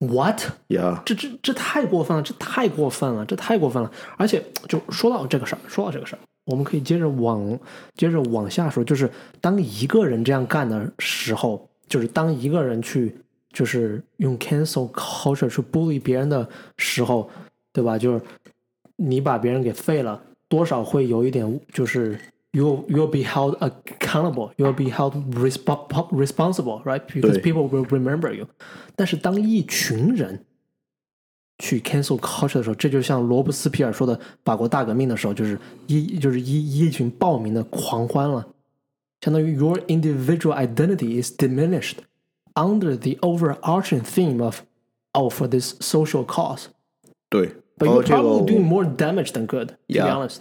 ？What？Yeah，这这这太过分了，这太过分了，这太过分了！而且就说到这个事儿，说到这个事儿，我们可以接着往接着往下说，就是当一个人这样干的时候，就是当一个人去就是用 cancel culture 去 bully 别人的时候，对吧？就是你把别人给废了，多少会有一点就是 you you'll be held accountable, you'll be held resp responsible, right? Because 对 people will remember you. 但是当一群人去 cancel culture 的时候，这就像罗伯斯皮尔说的法国大革命的时候，就是一就是一一群暴民的狂欢了，相当于 your individual identity is diminished under the overarching theme of oh for this social cause. 对。 But 然 you're 后这 probably 个 doing more damage than good, to be Yeah. honest.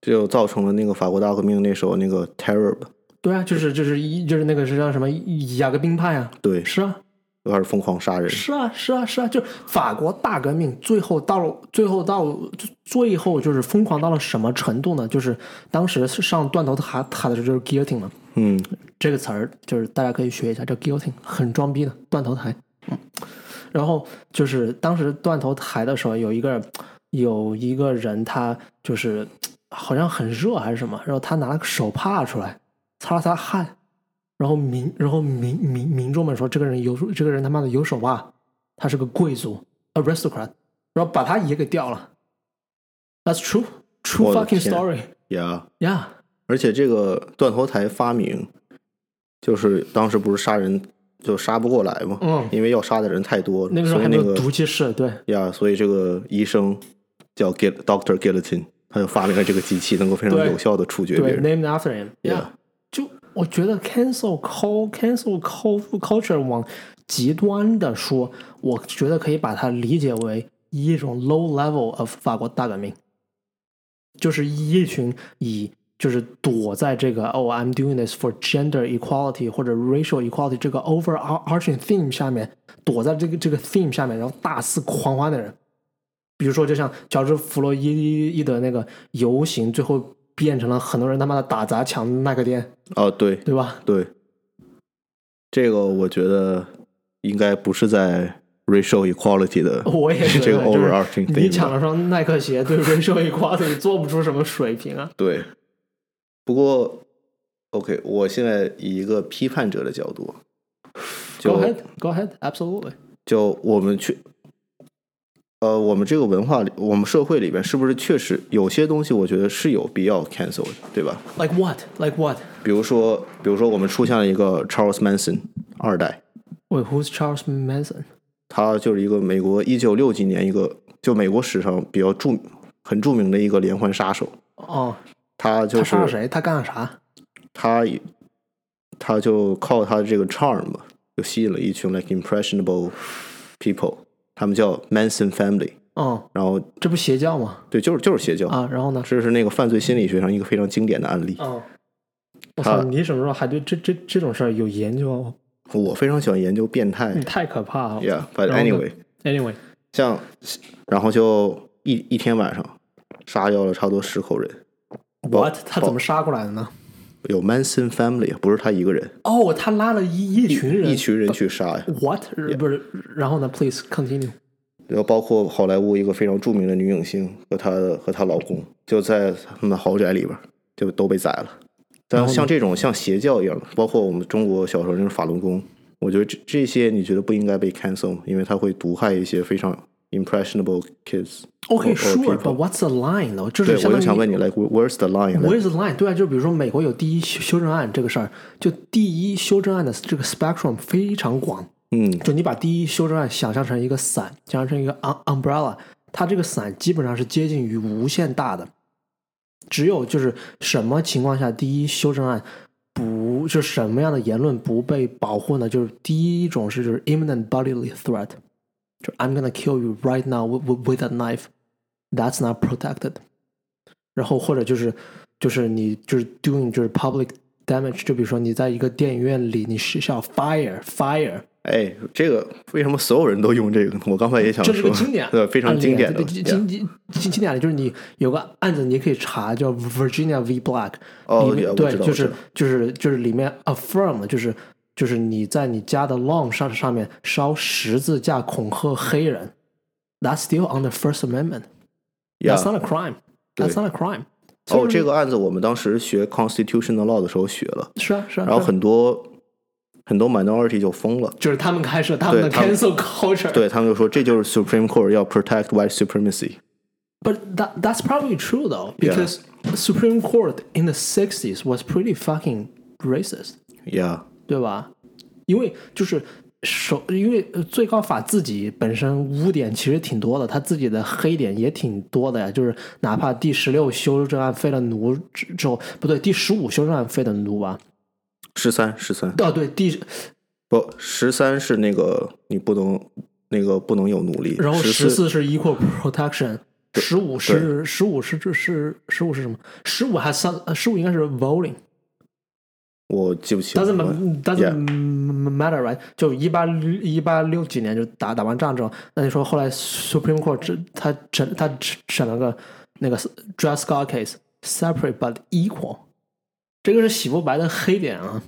这就造成了那个法国大革命那时候那个 terror 吧。对啊，就是就是一就是那个是叫什么雅各宾派啊？对，是啊，就开始疯狂杀人。是啊，是啊，是啊，就法国大革命最后到了最后到最后就是疯狂到了什么程度呢？就是当时上断头台台的时候就是 guillotine 嘛，嗯，这个词儿就是大家可以学一下，叫 guillotine，很装逼的断头台。嗯，然后就是当时断头台的时候，有一个有一个人，他就是好像很热还是什么，然后他拿了个手帕出来擦了擦汗，然后民然后民民民众们说这个人有这个人他妈的有手帕，他是个贵族 aristocrat，然后把他也给掉了。That's true, true fucking story. Yeah，Yeah. 而且这个断头台发明，就是当时不是杀人就杀不过来嘛，嗯因为要杀的人太多了，那个时候还没有毒气室，对，呀，所以这个医生叫 Get Doctor Guillotine，他就发明了这个机器，能够非常有效的处决别对人。，named after him。Yeah 就我觉得 cancel cul cancel cul culture 往极端的说，我觉得可以把它理解为一种 low level of 法国大革命，就是一群以就是躲在这个 oh、I'm doing this for gender equality 或者 racial equality 这个 overarching theme 下面，躲在这个这个 theme 下面，然后大肆狂欢的人。比如说，就像乔治·弗洛伊伊的那个游行，最后变成了很多人他妈的打砸抢耐克店，哦，对对吧？对，这个我觉得应该不是在 racial equality 的我也觉得这个 overarching 你抢了双耐克鞋，对 racial equality 做不出什么水平啊。对，不过 OK，我现在以一个批判者的角度，Go ahead, go ahead, absolutely. 就我们去，呃，我们这个文化里，我们社会里边，是不是确实有些东西，我觉得是有必要 cancel 的，对吧？Like what? Like what? 比如说，比如说我们出现了一个 Charles Manson 二代，Wait, who's Charles Manson? 他就是一个美国一九六几年一个就美国史上比较著很著名的一个连环杀手，哦，他就是他杀了谁？他干了啥？他他就靠他这个 charm 吧，就吸引了一群 like impressionable people，他们叫 Manson family，哦，然后这不邪教吗？对，就是就是邪教，啊，然后呢？这是那个犯罪心理学上一个非常经典的案例。哦，我他操！你什么时候还对这这这种事儿有研究哦？我非常喜欢研究变态你太可怕了。，Yeah，but anyway，Anyway，像然后就一一天晚上杀掉了差不多十口人。包 What？他怎么杀过来的呢？有 Manson family，不是他一个人，哦，他拉了一一群人。一群人去杀呀。What？不是，然后呢？Please continue。然后包括好莱坞一个非常著名的女影星和她的和她老公，就在他们的豪宅里边就都被宰了。但像这种像邪教一样的，包括我们中国小时候那种法轮功，我觉得这这些你觉得不应该被 cancel，吗因为它会毒害一些非常 impressionable kids ok sure but what's the line 就是我就想问你 like where's the line where's the line 对啊就比如说美国有第一修正案这个事儿就第一修正案的这个 spectrum 非常广嗯。就你把第一修正案想象成一个伞想象成一个 umbrella 它这个伞基本上是接近于无限大的。只有就是什么情况下第一修正案不就什么样的言论不被保护呢？就是第一种是就是 imminent bodily threat I'm gonna kill you right now with with with a knife，that's not protected。然后或者就是就是你就是 doing 就是 public damage，就比如说你在一个电影院里，你是要 fire fire。哎，这个为什么所有人都用这个呢？我刚才也想这是说，个经典对，非常案例经典的对 yeah 经经经经典的就是你有个案子，你可以查叫 Virginia v. Black，哦里面 yeah，我对，就是知道我知道就是就是里面 affirm 就是 就是你在你家的 lawn 上上面烧十字架恐吓黑人，That's still under First Amendment. That's Yeah not a crime. 对 That's not a crime. 哦，这个案子我们当时学 constitutional law 的时候学了，是啊是啊，然后是啊很多很多 minority 就疯了，就是他们开始他们的对他们 cancel culture。对他们就说这就是 Supreme Court 要 protect white supremacy。 But that that's probably true though, Yeah. because the Supreme Court in the 60s was pretty fucking racist. Yeah， 对吧？因为就是首，因为呃最高法自己本身污点其实挺多的，他自己的黑点也挺多的呀。就是哪怕第十六修正案废了奴之之后，不对，第十五修正案废的奴吧？十三十三哦，对，第不十三是那个你不能那个不能有奴隶，然后十十四是 equal protection，十五是十五是这是十五是什么？十五还三十五应该是 voting。我记不清 doesn't 了。ma- doesn't matter right？就一八一八六几年就打打完仗之后，那你说后来 Supreme Court 这他审他审了个那个 Dred Scott case separate but equal，这个是洗不白的黑点啊。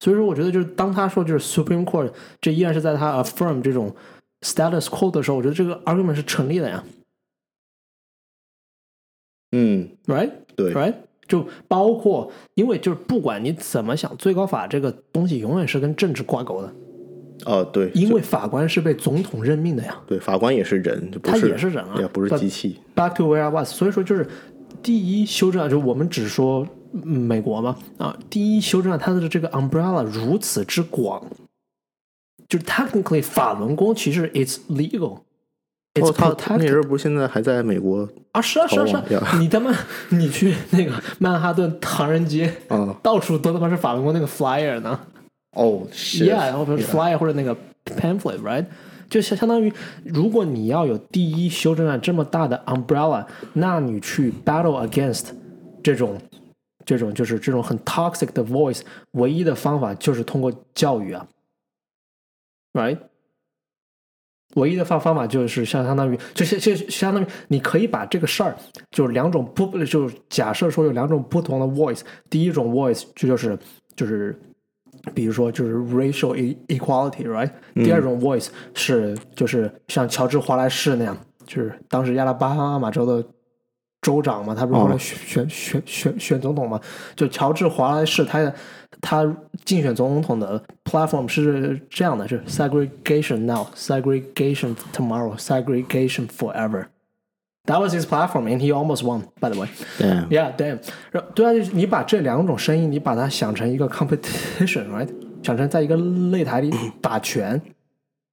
所以说，我觉得就是当他说就是 Supreme Court 这依然是在他 affirm 这种 status quo 的时候，我觉得这个 argument 是成立的呀嗯，，right？对 right？就包括，因为就是不管你怎么想，最高法这个东西永远是跟政治挂钩的，哦对，因为法官是被总统任命的呀，对法官也是人，他也是人啊也不是机器。Back to where I was，所以说就是第一修正案，就我们只说嗯美国嘛啊，第一修正案它的这个 umbrella 如此之广，就是 technically 法轮功其实 it's legal。It's 哦，他那人不是现在还在美国啊，是啊，是啊，是啊，你他妈，你去那个曼哈顿唐人街，啊？到处都他妈是法轮功那个 flyer 呢。哦，是 Yeah，然后比如 flyer 或者那个 pamphlet，right？就相相当于，如果你要有第一修正案这么大的 umbrella，那你去 battle against 这种这种就是这种很 toxic 的 voice，唯一的方法就是通过教育啊，right？唯一的方方法就是相相当于，就是就相当于你可以把这个事儿，就是两种不，就是假设说有两种不同的 voice，第一种 voice 这就是就是，比如说就是 racial e- equality，right？、第二种 voice 是就是像乔治华莱士那样，就是当时亚拉巴马州的州长嘛，他不是后来哦选、选选选选总统嘛？就乔治华莱士他他竞选总统的 platform 是这样的，是 segregation now, segregation tomorrow, segregation forever. That was his platform, and he almost won. By the way, 对 yeah, damn. 对啊，就是你把这两种声音，你把它想成一个 competition，right？想成在一个擂台里打拳。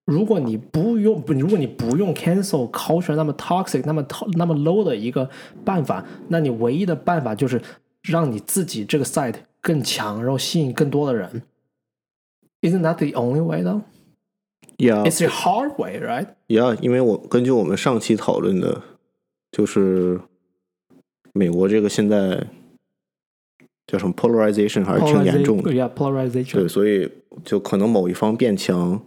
如果你不用，如果你不用 cancel culture 那么 toxic、那么 to- 那么 low 的一个办法，那你唯一的办法就是让你自己这个 side 更强，然后吸引更多的人。Isn't that the only way though? 呀 It's the hard way, right? 呀，因为我根据我们上期讨论的，就是美国这个现在叫什么 polarization 还是挺严重的， Yeah, polarization. 对，所以就可能某一方变强，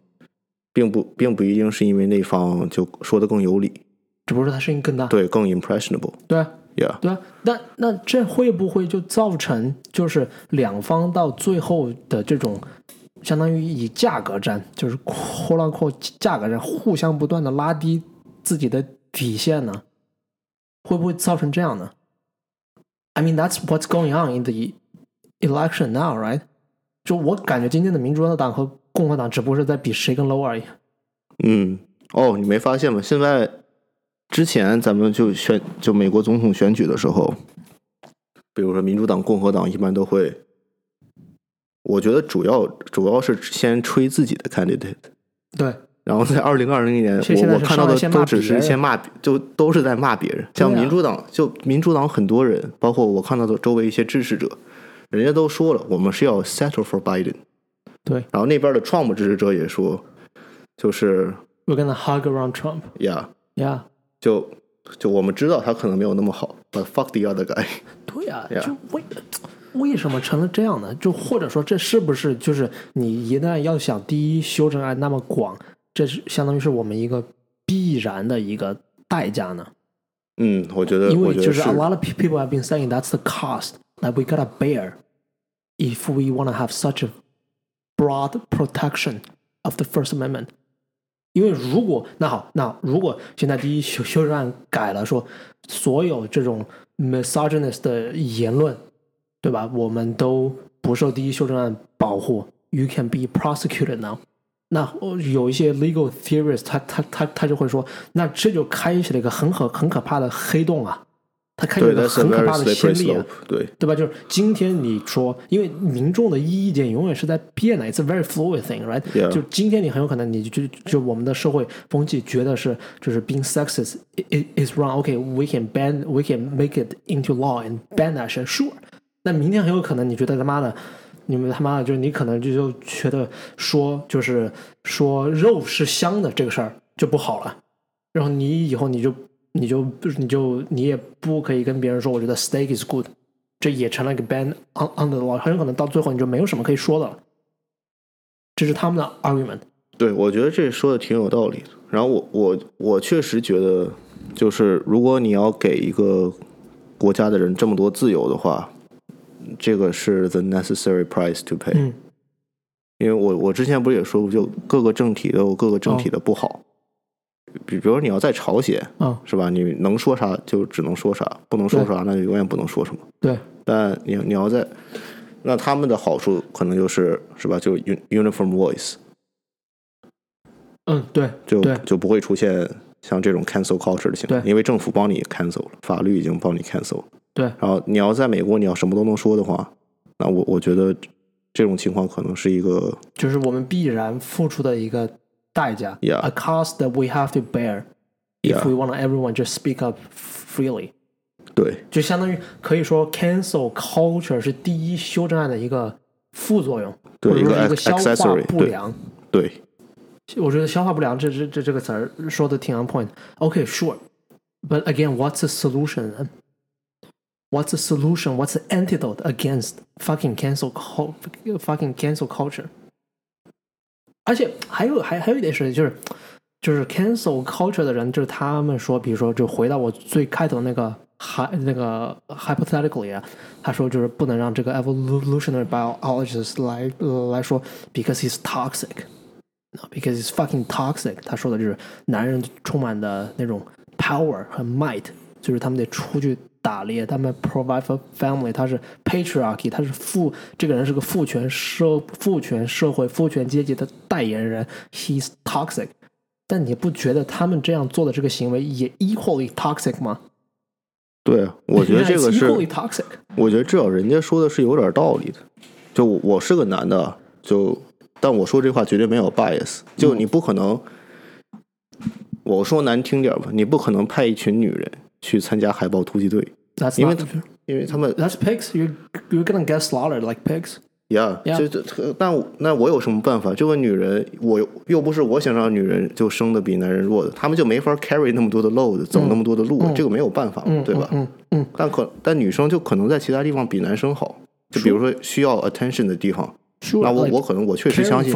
并不并不一定是因为那方就说的更有理，只不过说他声音更大。对，更 impressionable。对啊，Yeah，对啊，那那这会不会就造成就是两方到最后的这种相当于以价格战，就是扩浪扩价格战，互相不断的拉低自己的底线呢？会不会造成这样呢？I mean that's what's going on in the election now, right？就我感觉今天的民主党和共和党只不过是在比谁更 low 而已。嗯，哦，你没发现吗？现在之前咱们就选就美国总统选举的时候，比如说民主党、共和党一般都会，我觉得主要主要是先吹自己的 candidate，对，然后在二零二零年，我我看到的都只是先骂，就都是在骂别人。像民主党，就民主党很多人，包括我看到的周围一些支持者，人家都说了，我们是要 settle for Biden。对然后那边的 Trump 支持者也说，就是，We're gonna hug around Trump. 呀 Yeah. 就就我们知道他可能没有那么好，but fuck the other guy。对呀、 Yeah. 就为为什么成了这样呢？就或者说，这是不是就是你一旦要想第一修正案那么广，这是相当于是我们一个必然的一个代价呢？嗯，我觉得，因我觉得为就是 a <laughs> lot of pe- people have been saying that's the cost that we gotta bear if we want to have such a broad protection of the First Amendment。因为如果那好，那如果现在第一修修正案改了，说所有这种 misogynist 的言论，对吧？我们都不受第一修正案保护，you can be prosecuted now。那有一些 legal theorists，他他他他就会说，那这就开启了一个很可很可怕的黑洞啊，他开了一个很可怕的先例，对对吧？就是今天你说，因为民众的意见永远是在 it's a very fluid thing，right？就今天你很有可能，你就就我们的社会风气觉得是就是 being sexist it is wrong，okay，we can ban，we can make it into law and ban that，sure。那明天很有可能你觉得他妈的，你们他妈的，就是你可能就就觉得说就是说肉是香的这个事儿就不好了，然后你以后你就。你就你就你也不可以跟别人说，我觉得 steak is good，这也成了一个 ban on on the law，很有可能到最后你就没有什么可以说的了。这是他们的 argument。对，我觉得这说的挺有道理的。然后我我我确实觉得，就是如果你要给一个国家的人这么多自由的话，这个是 the necessary price to pay。嗯因为我我之前不是也说过，就各个政体都有各个政体的不好。比比如说你要在朝鲜，啊、是吧？你能说啥就只能说啥，不能说啥那就永远不能说什么。对，但你你要在，那他们的好处可能就是是吧？就 un- uniform voice，嗯，对，就对就不会出现像这种 cancel culture 的情况，因为政府帮你 cancel 了，法律已经帮你 cancel 了。对然后你要在美国，你要什么都能说的话，那我我觉得这种情况可能是一个就是我们必然付出的一个代价 Yeah. a cost that we have to bear if Yeah. we want everyone just speak up freely。对就相当于可以说 cancel culture 是第一修正案的一个副作用，对一个或者说是一个 ac- 消化 accessory，对不良。对我觉得消化不良这这这这个词儿说的挺 on point。OK, sure, but again, what's the solution? then? What's the solution? What's the antidote against fucking cancel cul- fucking cancel culture? 而且还有还还有一点是，就是就是 cancel culture 的人，就是他们说，比如说，就回到我最开头那个 hy 那个 hypothetically 啊，他说就是不能让这个 evolutionary biologist 来、呃、来说，because he's toxic。No, because it's fucking toxic。他说的就是男人充满的那种 power 和 might，就是他们得出去 打猎，他们 provide for family，他是 patriarchy，他是父，这个人是个父权社父权社会父权阶级的代言人，he's toxic。但你不觉得他们这样做的这个行为也 equally toxic 吗？对，我觉得这个 <laughs> 是 equally toxic。我觉得至少人家说的是有点道理的。就我我是个男的，就但我说这话绝对没有 bias。就你不可能，我说难听点吧，你不可能派一群女人去参加海豹突击队因为因为他们 that's pigs. You you're gonna get slaughtered like pigs. 呀 Yeah. 这这，但那我有什么办法？这个女人，我又不是我想让女人就生的比男人弱的，他们就没法 carry 那么多的 load，走那么多的路，这个没有办法嘛，对吧？嗯嗯，但可但女生就可能在其他地方比男生好，就比如说需要 attention 的地方，sure. 那我我可能我确实相信.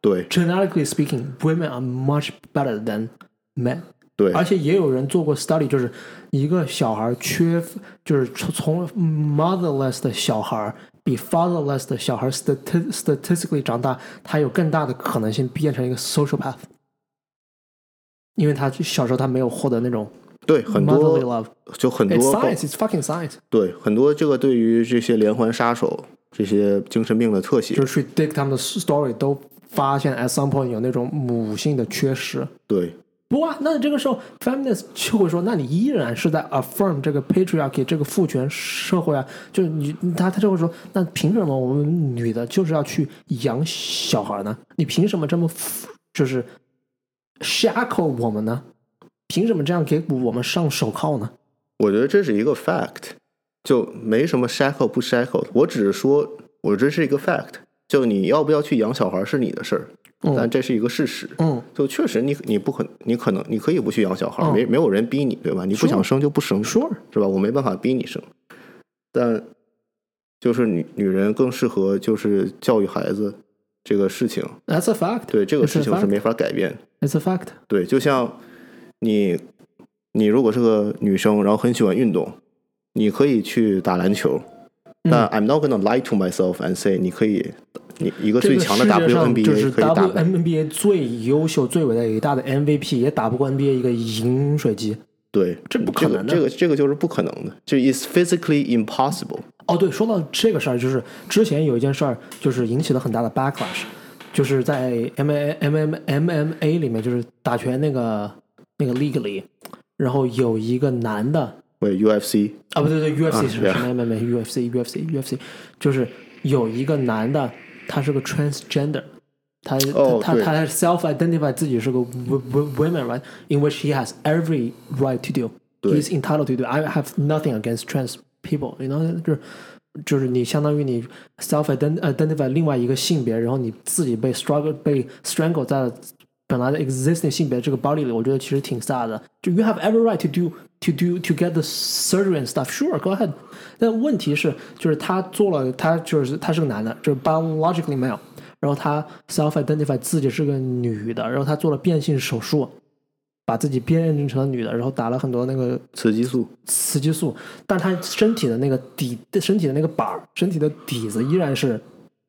对 genetically speaking, women are much better than men. 对而且也有人做过 study，就是一个小孩缺，就是从从 motherless 的小孩比 fatherless 的小孩 stati statistically 长大，他有更大的可能性变成一个 social path，因为他小时候他没有获得那种对，很多 love。就很多 science, it's fucking science。对很多这个对于这些连环杀手这些精神病的特写就，是去 dig 他们的 story 都发现 at some point 有那种母性的缺失。对不啊，那这个时候 feminist 就会说，那你依然是在 affirm 这个 patriarchy 这个父权社会啊，就是你他他就会说，那凭什么我们女的就是要去养小孩呢？你凭什么这么就是 shackle 我们呢？凭什么这样给我们上手铐呢？我觉得这是一个 fact，就没什么 shackle 不 shackle，我只是说，我这是一个 fact，就你要不要去养小孩是你的事儿，但这是一个事实。嗯，就确实你你不可你可能你可以不去养小孩，嗯没没有人逼你，对吧？你不想生就不生 Sure 是吧？我没办法逼你生，但就是女女人更适合就是教育孩子这个事情，That's a fact。对这个事情是没法改变的。It's a fact。对，就像你，你如果是个女生，然后很喜欢运动，你可以去打篮球。嗯但 I'm not gonna lie to myself and say 你可以，你一个最强的世界上就 WNBA 是。WNBA 最优秀、最伟大的 MVP 也打不过 NBA 一个饮水机。对，这不可能的这个这个这个就是不可能的，就 is physically impossible。哦，对，说到这个事儿，就是之前有一件事儿，就是引起了很大的 backlash，就是在 M A M M M M A 里面，就是打拳那个那个 league 里，然后有一个男的对 UFC，啊，不对对，UFC 是对什么 M M A UFC UFC UFC，就是有一个男的，他是个 transgender。他哦对他他他 self identify 自己是个 w- w- women right in which he has every right to do 对 he's entitled to do I have nothing against trans people you know 就是就是你相当于你 self ident identify 另外一个性别，然后你自己被 struggle 被 strangle 在了 本来的 existing 性别这个 body 里，我觉得其实挺 sad 的。就 you have every right to do to do to get the surgery and stuff. Sure, go ahead. 但问题是，就是他做了，他就是他是个男的，就是 biologically male，然后他 self identify 自己是个女的，然后他做了变性手术，把自己变成成了女的，然后打了很多那个雌激素，雌激素，但他身体的那个底，身体的那个板儿，身体的底子依然是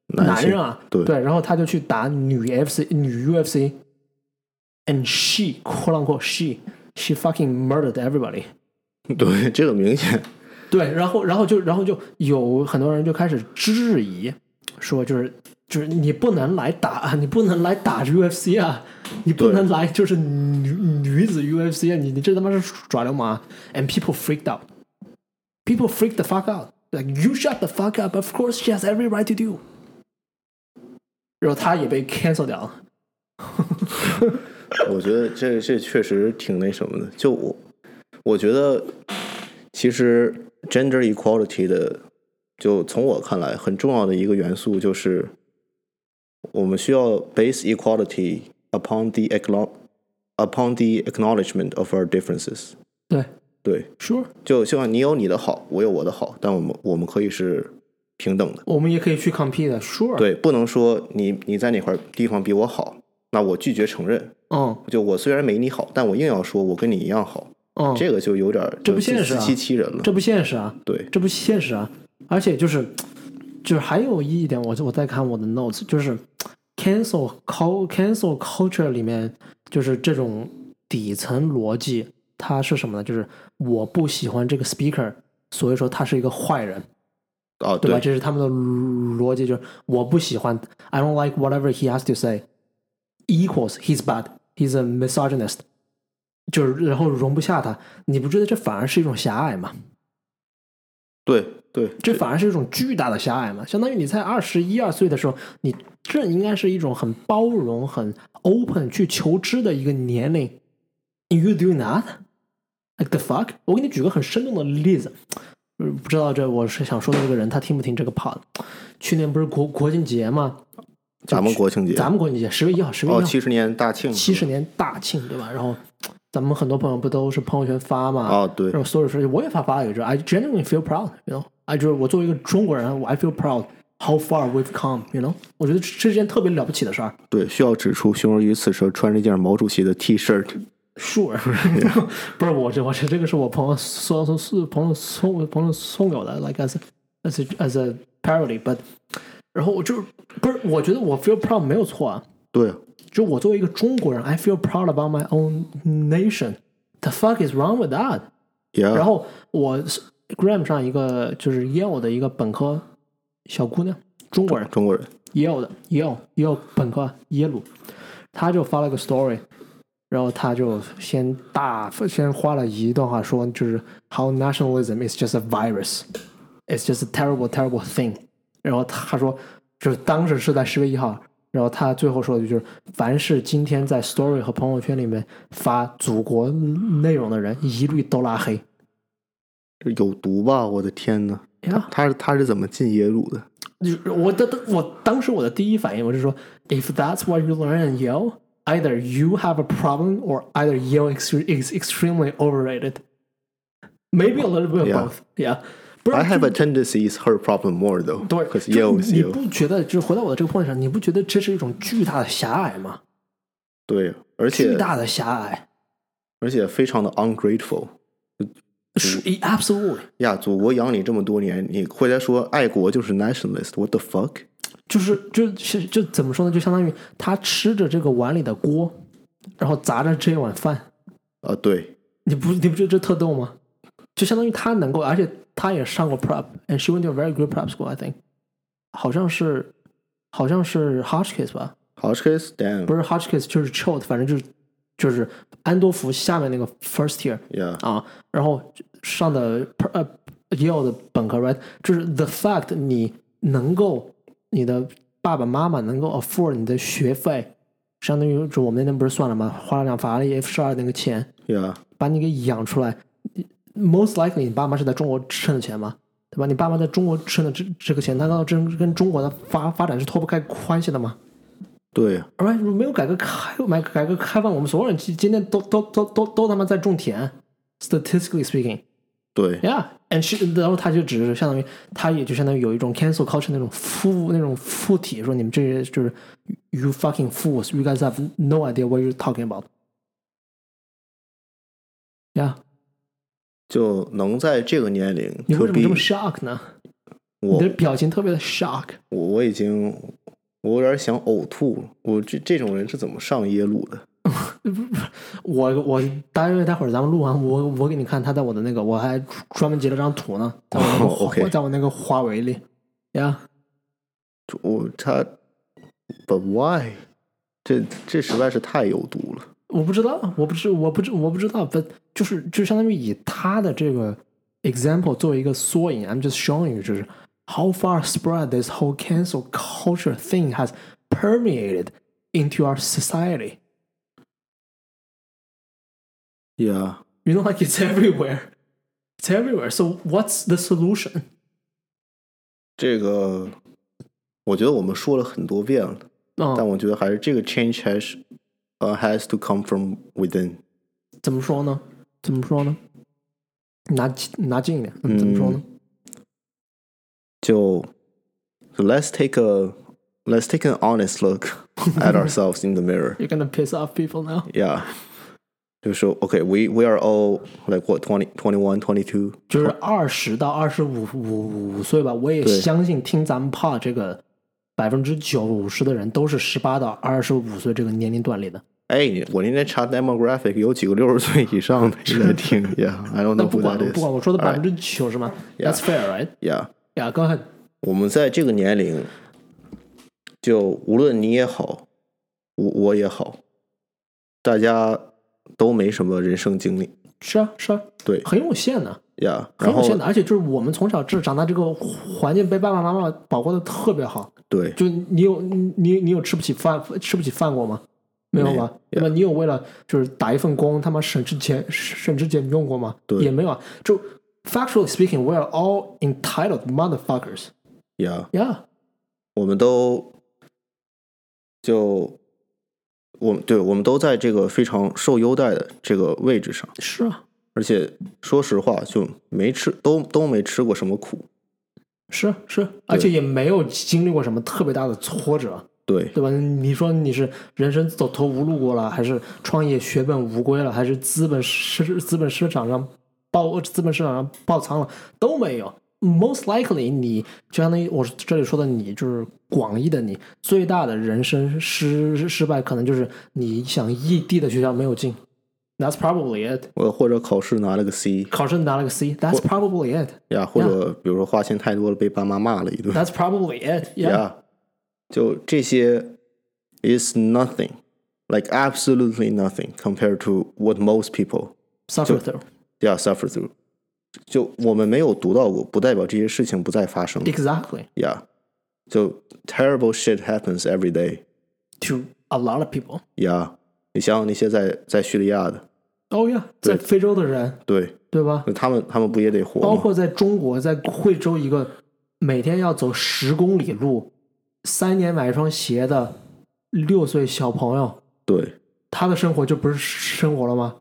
男人啊，对然后他就去打女 FC 女 UFC，and she quote unquote she she fucking murdered everybody。对这个明显，对，然后然后就然后就有很多人就开始质疑，说就是就是你不能来打，你不能来打 UFC 啊，你不对能来就是女女子 UFC 啊，你你这他妈是耍流氓啊！And people freaked out. People freaked the fuck out. Like you shut the fuck up. Of course she has every right to do. 然后他也被 cancel 掉了。 <laughs> 我觉得这这确实挺那什么的。就我，我觉得其实 gender equality 的，就从我看来很重要的一个元素就是，我们需要 base equality upon the upon the acknowledgement of our differences。对对，，Sure，就希望你有你的好，我有我的好，但我们我们可以是平等的。我们也可以去 compete，sure 对，不能说你你在哪块地方比我好，那我拒绝承认。嗯就我虽然没你好，但我硬要说我跟你一样好，嗯，这个就有点这不现实啊自欺欺人了。这不现实啊。对，这不现实啊！而且就是，就是还有一点，我我在看我的 notes，就是 cancel cul cancel culture 里面，就是这种底层逻辑，它是什么呢？就是我不喜欢这个 speaker，所以说他是一个坏人，哦，对吧？对，这是他们的逻辑，就是我不喜欢，I don't like whatever he has to say equals he's bad, he's a misogynist，就是然后容不下他，你不觉得这反而是一种狭隘吗？对，对，这反而是一种巨大的狭隘嘛。相当于你在二十一二岁的时候，你这应该是一种很包容、很 open 去求知的一个年龄。You doing that? Like the fuck？我给你举个很生动的例子，呃不知道这我是想说的这个人他听不听这个 pod？去年不是国国庆节吗？咱们国庆节，咱们国庆节十月一号，十月一哦，号，七十年大庆，七十年大庆，对吧？然后咱们很多朋友不都是朋友圈发嘛？哦，对然，后所有事情我也发发了一个，就是 I genuinely feel proud，you know，I 就是我作为一个中国人我，I feel proud how far we've come，you know，我觉得这是件特别了不起的事儿。对，需要指出，熊儿鱼此时穿着一件毛主席的 T 恤，Sure，不是我这我这这个是我朋友送送送朋友送朋友送给我的，like as a, as a, as a parody，but 然后我就不是我觉得我 feel proud 没有错啊，对啊，就我作为一个中国人，I feel proud about my own nation。The fuck is wrong with that？ ，Yeah，然后我是 Gram 上一个就是 Yale 的一个本科小姑娘，中国人中国人， ，Yale 的 Yale Yale 本科耶鲁，她就发了个 story，然后她就先大先花了一段话说，就是 How nationalism is just a virus，it's just a terrible terrible thing。 然后他说，就是当时是在十月一号。然后他最后说的就是，凡是今天在 Story 和朋友圈里面发祖国内容的人，一律都拉黑。有毒吧？我的天呐，呀，他他是怎么进耶鲁的？就是我的我当时我的第一反应我是说，If that's what you learn and Yale, either you have a problem or either Yale is extremely overrated. Maybe a little bit of Yeah. both. Yeah. 不是 I have a tendency is her problem more though. 对就你.不觉得就是回到我的这个 point 上，你不觉得这是一种巨大的狭隘吗？对，而且巨大的狭隘，而且非常的 ungrateful 是 absolutely 呀！祖国养你这么多年，你回来说爱国就是 nationalist，what the fuck？就是就是就怎么说呢？就相当于他吃着这个碗里的锅，然后砸着这碗饭。啊，对，你不你不觉得这特逗吗？就相当于他能够，而且他也上过 prep，and she went to a very good prep school，I think，好像是好像是 Hotchkiss 吧 damn 不是 Hotchkiss 就是 Choate，反正就是就是安多福下面那个 first year 呀啊，然后上的呃 Yale 的本科，right，就是 the fact 你能够你的爸爸妈妈能够 afford 你的学费，相当于就我们那天不是算了吗？花了辆法拉利 F 十二那个钱。呀把你给养出来 ，most likely 你爸妈是在中国挣的钱嘛，对吧？你爸妈在中国挣的这这个钱，难道真跟中国的发发展是脱不开关系的吗对？Alright，没有改革开买改革开放，我们所有人今今天都都都都都他妈在种田，statistically speaking。对 Yeah，and she，然后他就只是相当于，他也就相当于有一种 cancel culture 那种附那种附体，说你们这些就是 you fucking fools，you guys have no idea what you're talking about。Yeah， 就能在这个年龄你为什么这么 shock 呢？你我的表情特别的 shock。我我已经我有点想呕吐了。我这这种人是怎么上耶鲁的？<laughs> 我我待会待会儿咱们录完，我我给你看他在我的那个，我还专门截了张图呢，在我那个哦华、OK 在我那个华为里。呀、就我他，But why？这这实在是太有毒了。我不知道，我不知我不知我不知道，但就是就相当于以他的这个 example 作为一个缩影，I'm just showing you 就是 how far spread this whole cancel culture thing has permeated into our society. Yeah， You know, like it's everywhere. It's everywhere. So what's the solution? 这个我觉得我们说了很多遍了，但嗯，我觉得还是这个 change has 呃、has to come from within。怎么说呢？怎么说呢？拿近拿近一点，嗯，怎么说呢？就 so let's take a let's take an honest look at ourselves <laughs> in the mirror. You're gonna piss off people now. Yeah. 就是说 OK, we we are all like what 20, 21, 22. 就是二十到二十五五五岁吧，我也对相信听咱们 pod 这个百分之九十的人都是十八到二十五岁这个年龄段里的。 哎，我那天查 demographic 有几个六十岁以上的也在听，Yeah, <laughs> I don't 那 know 不管不管，我说的.百分之九十嘛，That's fair, right? Yeah，Yeah, go ahead. 我们在这个年龄，就无论你也好，我我也好，大家都没什么人生经历，是啊，是啊，对很有限的。呀。然后很有限的，而且就是我们从小至长大这个环境被爸爸妈妈保护的特别好。对就你有你你有吃不起饭吃不起饭过吗？没有吧？那么？你有为了就是打一份工他妈省吃俭省吃俭用过吗？对也没有啊。就 factually speaking, we are all entitled motherfuckers. Yeah,，Yeah，我们都就我们对我们都在这个非常受优待的这个位置上，是啊，而且说实话，就没吃都都没吃过什么苦。是啊是啊，而且也没有经历过什么特别大的挫折。对对吧？你说你是人生走投无路过了，还是创业血本无归了，还是资本市资本市场上爆资本市场上爆仓了，都没有。Most likely，你就相当于我这里说的你，就是广义的你最大的人生失失败，可能就是你想异地的学校没有进。That's probably it。我或者考试拿了个 C 考试拿了个 C，That's probably it。呀，或者比如说花钱太多了被爸妈骂了一顿 That's probably it。Yeah。呀，就这些 is nothing, like absolutely nothing compared to what most people Suffer through. yeah suffer through。就我们没有读到过，不代表这些事情不再发生。 Exactly. Yeah，就 terrible shit happens every day。 To a lot of people. Yeah，你想想那些在在叙利亚的， Oh yeah，在非洲的人，对，对吧？那他们他们不也得活吗？包括在中国，在惠州一个每天要走十公里路， 三年买一双鞋的六岁小朋友，对他的生活就不是生活了吗？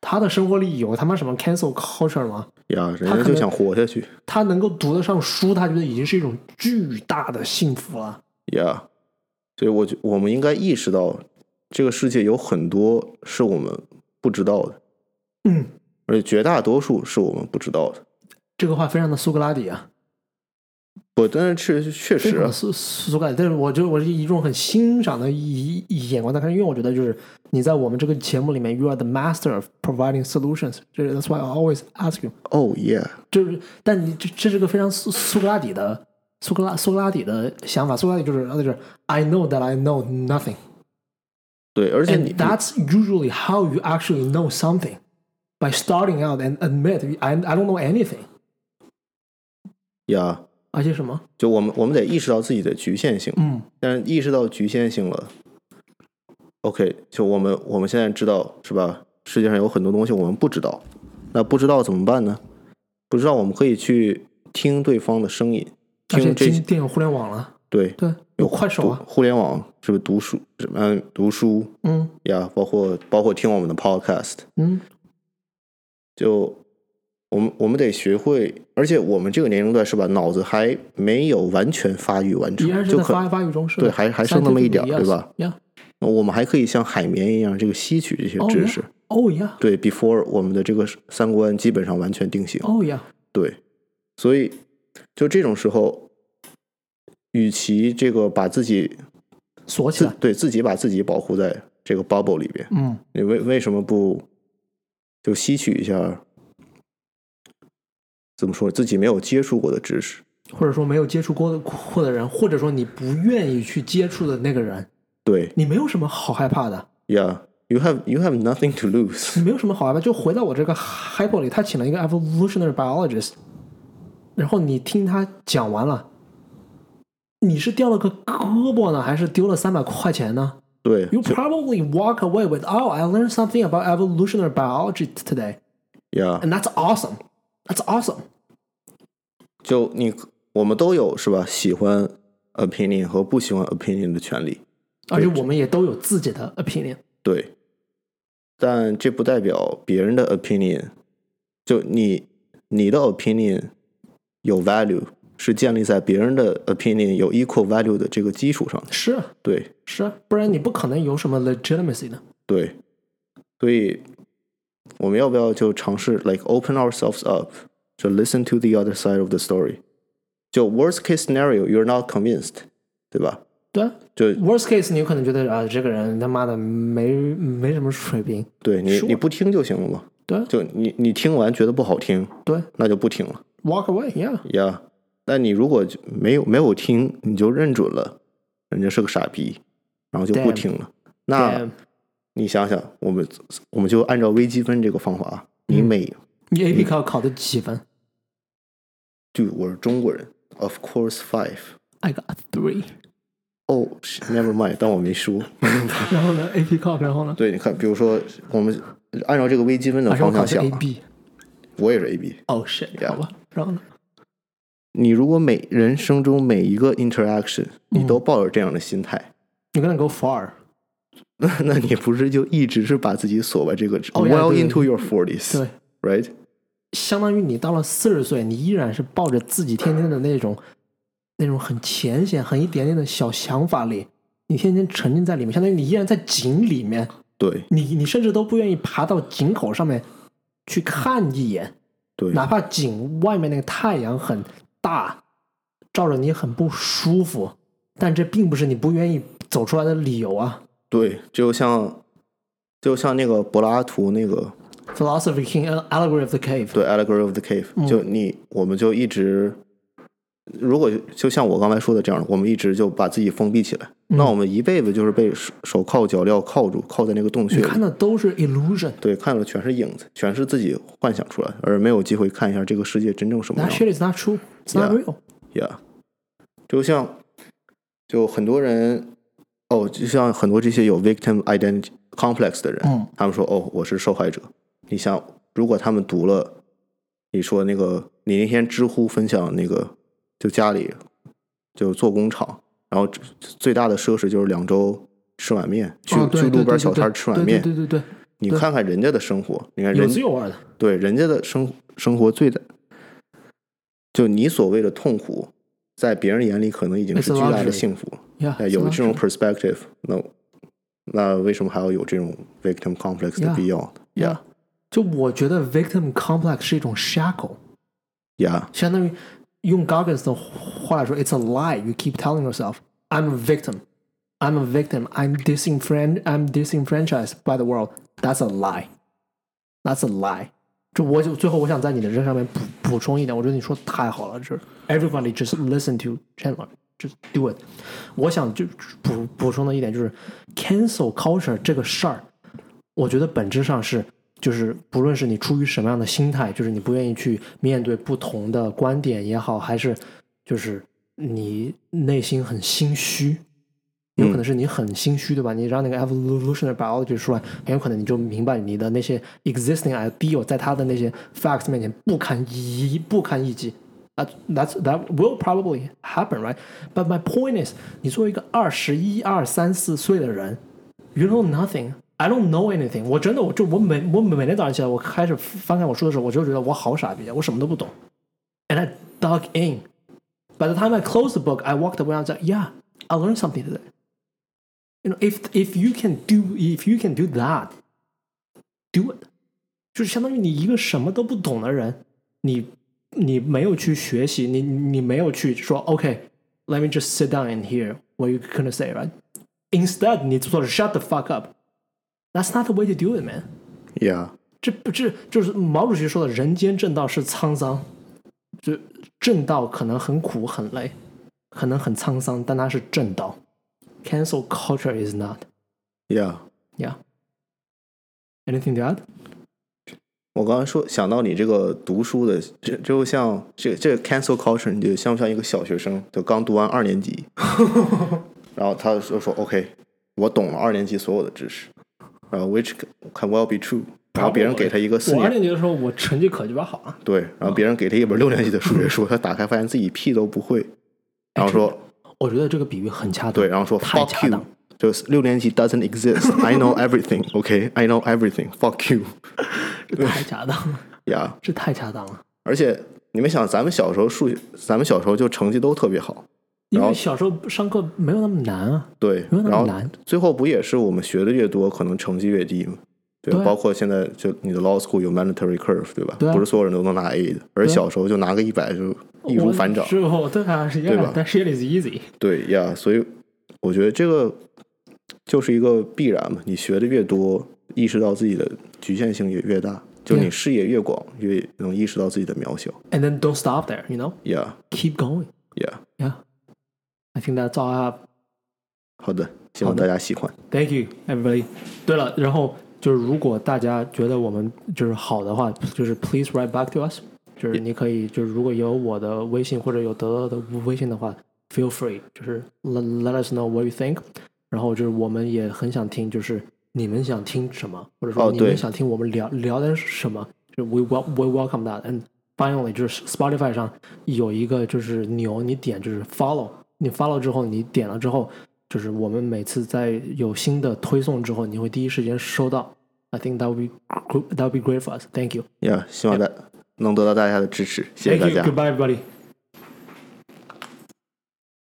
他的生活里有他妈什么 cancel culture 吗？呀，人家就想活下去。他能够读得上书，他觉得已经是一种巨大的幸福了。呀，所以我觉我们应该意识到，这个世界有很多是我们不知道的，嗯，而且绝大多数是我们不知道的。这个话非常的苏格拉底啊，不，但是确确实苏苏格拉。但是我就我是一种很欣赏的一一眼光在看，因为我觉得就是你在我们这个节目里面，you are the master of providing solutions。这 that's why I always ask you。Oh yeah，，就是，但你这这是个非常苏苏格拉底的苏格拉苏格拉底的想法。苏格拉底就是就是 I know that I know nothing。对，而且你 that's usually how you actually know something by starting out and admit I I don't know anything。呀，而且什么？就我们我们得意识到自己的局限性，嗯但是意识到局限性了，OK，就我们我们现在知道是吧？世界上有很多东西我们不知道，那不知道怎么办呢？不知道我们可以去听对方的声音，而且听这今天有互联网了，对对，有快手啊，互联网是不是读书什么读书嗯呀？包括包括听我们的 podcast，嗯，就我们我们得学会，而且我们这个年龄段是吧？脑子还没有完全发育完成就可在发发育中，是的对还还剩那么一点对吧我们还可以像海绵一样这个吸取这些哦知识。哦呀，对，before 我们的这个三观基本上完全定型。哦呀，对，所以就这种时候，与其这个把自己锁起来，对自己把自己保护在这个 bubble 里边，嗯，你为为什么不就吸取一下？怎么说？自己没有接触过的知识。或者说没有接触过的过的人，或者说你不愿意去接触的那个人，对你没有什么好害怕的。，Yeah，you have you have nothing to lose 你没有什么好害怕。就回到我这个 hypo 里，他请了一个 evolutionary biologist，然后你听他讲完了，你是掉了个胳膊呢，还是丢了三百块钱呢对，？You probably walk away with, oh, I learned something about evolutionary biology today, Yeah，and that's awesome. That's awesome. 就你我们都有是吧？喜欢 opinion 和不喜欢 opinion 的权利。而且我们也都有自己的 opinion。对，但这不代表别人的 opinion，就你你的 opinion 有 value 是建立在别人的 opinion 有 equal value 的这个基础上的。是啊对是啊，不然你不可能有什么 legitimacy 的。对，所以我们要不要就尝试 like open ourselves up，就 listen to the other side of the story？就 worst case scenario you're not convinced，对吧？对啊就，worst case 你有可能觉得啊，这个人他妈的没没什么水平。对你 Sure 你不听就行了嘛。对啊就你你听完觉得不好听，对那就不听了。 ，walk away，yeah。呀但你如果就没有没有听，你就认准了人家是个傻逼，然后就不 Damn 听了。那 Damn 你想想，我们我们就按照微积分这个方法，你嗯每你 AP 考考的几分就我是中国人，of course five。？I got three。Oh, never mind，当我没说。<laughs> 然后呢，AP 考，然后呢？对，你看，比如说我们按照这个微积分的方向想啊，AB。我也是 AB。Oh shit，Yeah 好吧，然后呢？你如果每人生中每一个 interaction 你嗯都抱着这样的心态，You're gonna go far。那 <laughs> 那你不是就一直是把自己锁在这个 well into your forties，对，right？相当于你到了四十岁，你依然是抱着自己天天的那种那种很浅显、很一点点的小想法里，你天天沉浸在里面，相当于你依然在井里面，对你你甚至都不愿意爬到井口上面去看一眼，对哪怕井外面那个太阳很大，照着你很不舒服，但这并不是你不愿意走出来的理由啊。对，就像就像那个柏拉图那个 Philosophy King Allegory of the Cave，对 Allegory of the Cave，、就你我们就一直，如果就像我刚才说的这样，我们一直就把自己封闭起来，那我们一辈子就是被手手铐脚镣铐住，铐在那个洞穴里看。的都是 illusion。对，看的全是影子，全是自己幻想出来的，而没有机会看一下这个世界真正什么 That 样。shit is not true. It's not Yeah. real. Yeah，就像就很多人哦，就像很多这些有 victim identity complex 的人，嗯他们说哦，我是受害者。你想，如果他们读了你说那个，你那天知乎分享那个，就家里就做工厂，然后最大的奢侈就是两周吃碗面，去、去路边小摊儿对对对对吃碗面。对对对你看看人家的生活，你看人滋有味的。对人家的生生活最的，就你所谓的痛苦，在别人眼里可能已经是巨大的幸福。Yeah，哎，有 it's 这种 luxury. perspective，那那为什么还要有这种 victim complex 的 Yeah. 必要 Yeah，就我觉得 victim complex 是一种 shackle， ？Yeah，相当于用 Goggins 的话来说，it's a lie. You keep telling yourself, "I'm a victim, I'm a victim, I'm disenfran, I'm disenfranchised by the world." That's a lie. That's a lie. 就我就最后我想在你的这上面补补充一点，我觉得你说的太好了，就是 everybody just listen to Chandler, 就 do it。我想就补补充的一点就是 cancel culture 这个事儿，我觉得本质上是就是不论是你出于什么样的心态，就是你不愿意去面对不同的观点也好，还是就是你内心很心虚，有可能是你很心虚，对吧？你让那个 evolutionary biology 出来，很有可能你就明白你的那些 existing idea 在他的那些 facts 面前不堪一不堪一击。That that's that will probably happen, right? But my point is，你作为一个二十一、二三四岁的人，you know nothing. I don't know anything. 我真的，我就我每我每天早上起来，我开始翻看我书的时候，我就觉得我好傻逼啊，我什么都不懂。And I dug in. By the time I closed the book, I walked away. I was like, yeah, I learned something today. You know, if if you can do if you can do that, do it. 就是相当于你一个什么都不懂的人，你 你没有去学习，你你没有去说 OK，let、me just sit down and hear what you're gonna say, right? Instead，你做的 shut the fuck up. That's not the way to do it, man. Yeah，这不这就是毛主席说的“人间正道是沧桑”，就正道可能很苦很累，可能很沧桑，但它是正道。Cancel culture is not. Yeah， Yeah. Anything to add? 我刚刚说想到你这个读书的，这就像这这个 cancel culture，你就像不像一个小学生，就刚读完二年级，<laughs> 然后他就说 OK，我懂了二年级所有的知识，然后 which can well be true，然后别人给他一个四我二年年级的时候，我成绩可鸡巴好啊。对，然后别人给他一本六年级的数学书，他打开发现自己屁都不会，然后说我觉得这个比喻很恰当。对，然后说太 fuck 恰 you，当。就是六年级 doesn't exist，I <laughs> know everything，OK，I know everything，fuck you，<laughs> 这太恰当了，呀、这太恰当了。而且你们想，咱们小时候数学，咱们小时候就成绩都特别好，因为小时候上课没有那么难啊，对，没有那么难。最后不也是我们学的越多，可能成绩越低吗？对，对包括现在就你的 law school 有 mandatory curve，对吧？对啊不是所有人都能拿 A 的，而小时候就拿个一百就易如反掌。对啊，是对吧但 shit is easy。对呀，所以我觉得这个就是一个必然嘛。你学的越多，意识到自己的局限性也越大，就你 Yeah 视野越广，越能意识到自己的渺小。 And then don't stop there, you know? Yeah, Keep going. yeah， Yeah. I think that's all I have. 好的，希望好的大家喜欢。 Thank you, everybody. 对了，然后就是如果大家觉得我们就是好的话，就是 please write back to us。就是你可以，就是如果有我的微信或者有德德的微信的话，feel free，就是 let let us know what you think。 然后就是我们也很想听，就是你们想听什么，或者说你们想听我们聊、聊点什么，就 we wel we welcome that。And finally，就是 Spotify 上有一个就是牛，你点就是 follow，你 follow 之后，你点了之后，就是我们每次在有新的推送之后，你会第一时间收到。I think that would be gr- that would be great for us. Thank you. Yeah，希望大能得到大家的支持，谢谢 Thank 大 you. 家。Goodbye, everybody.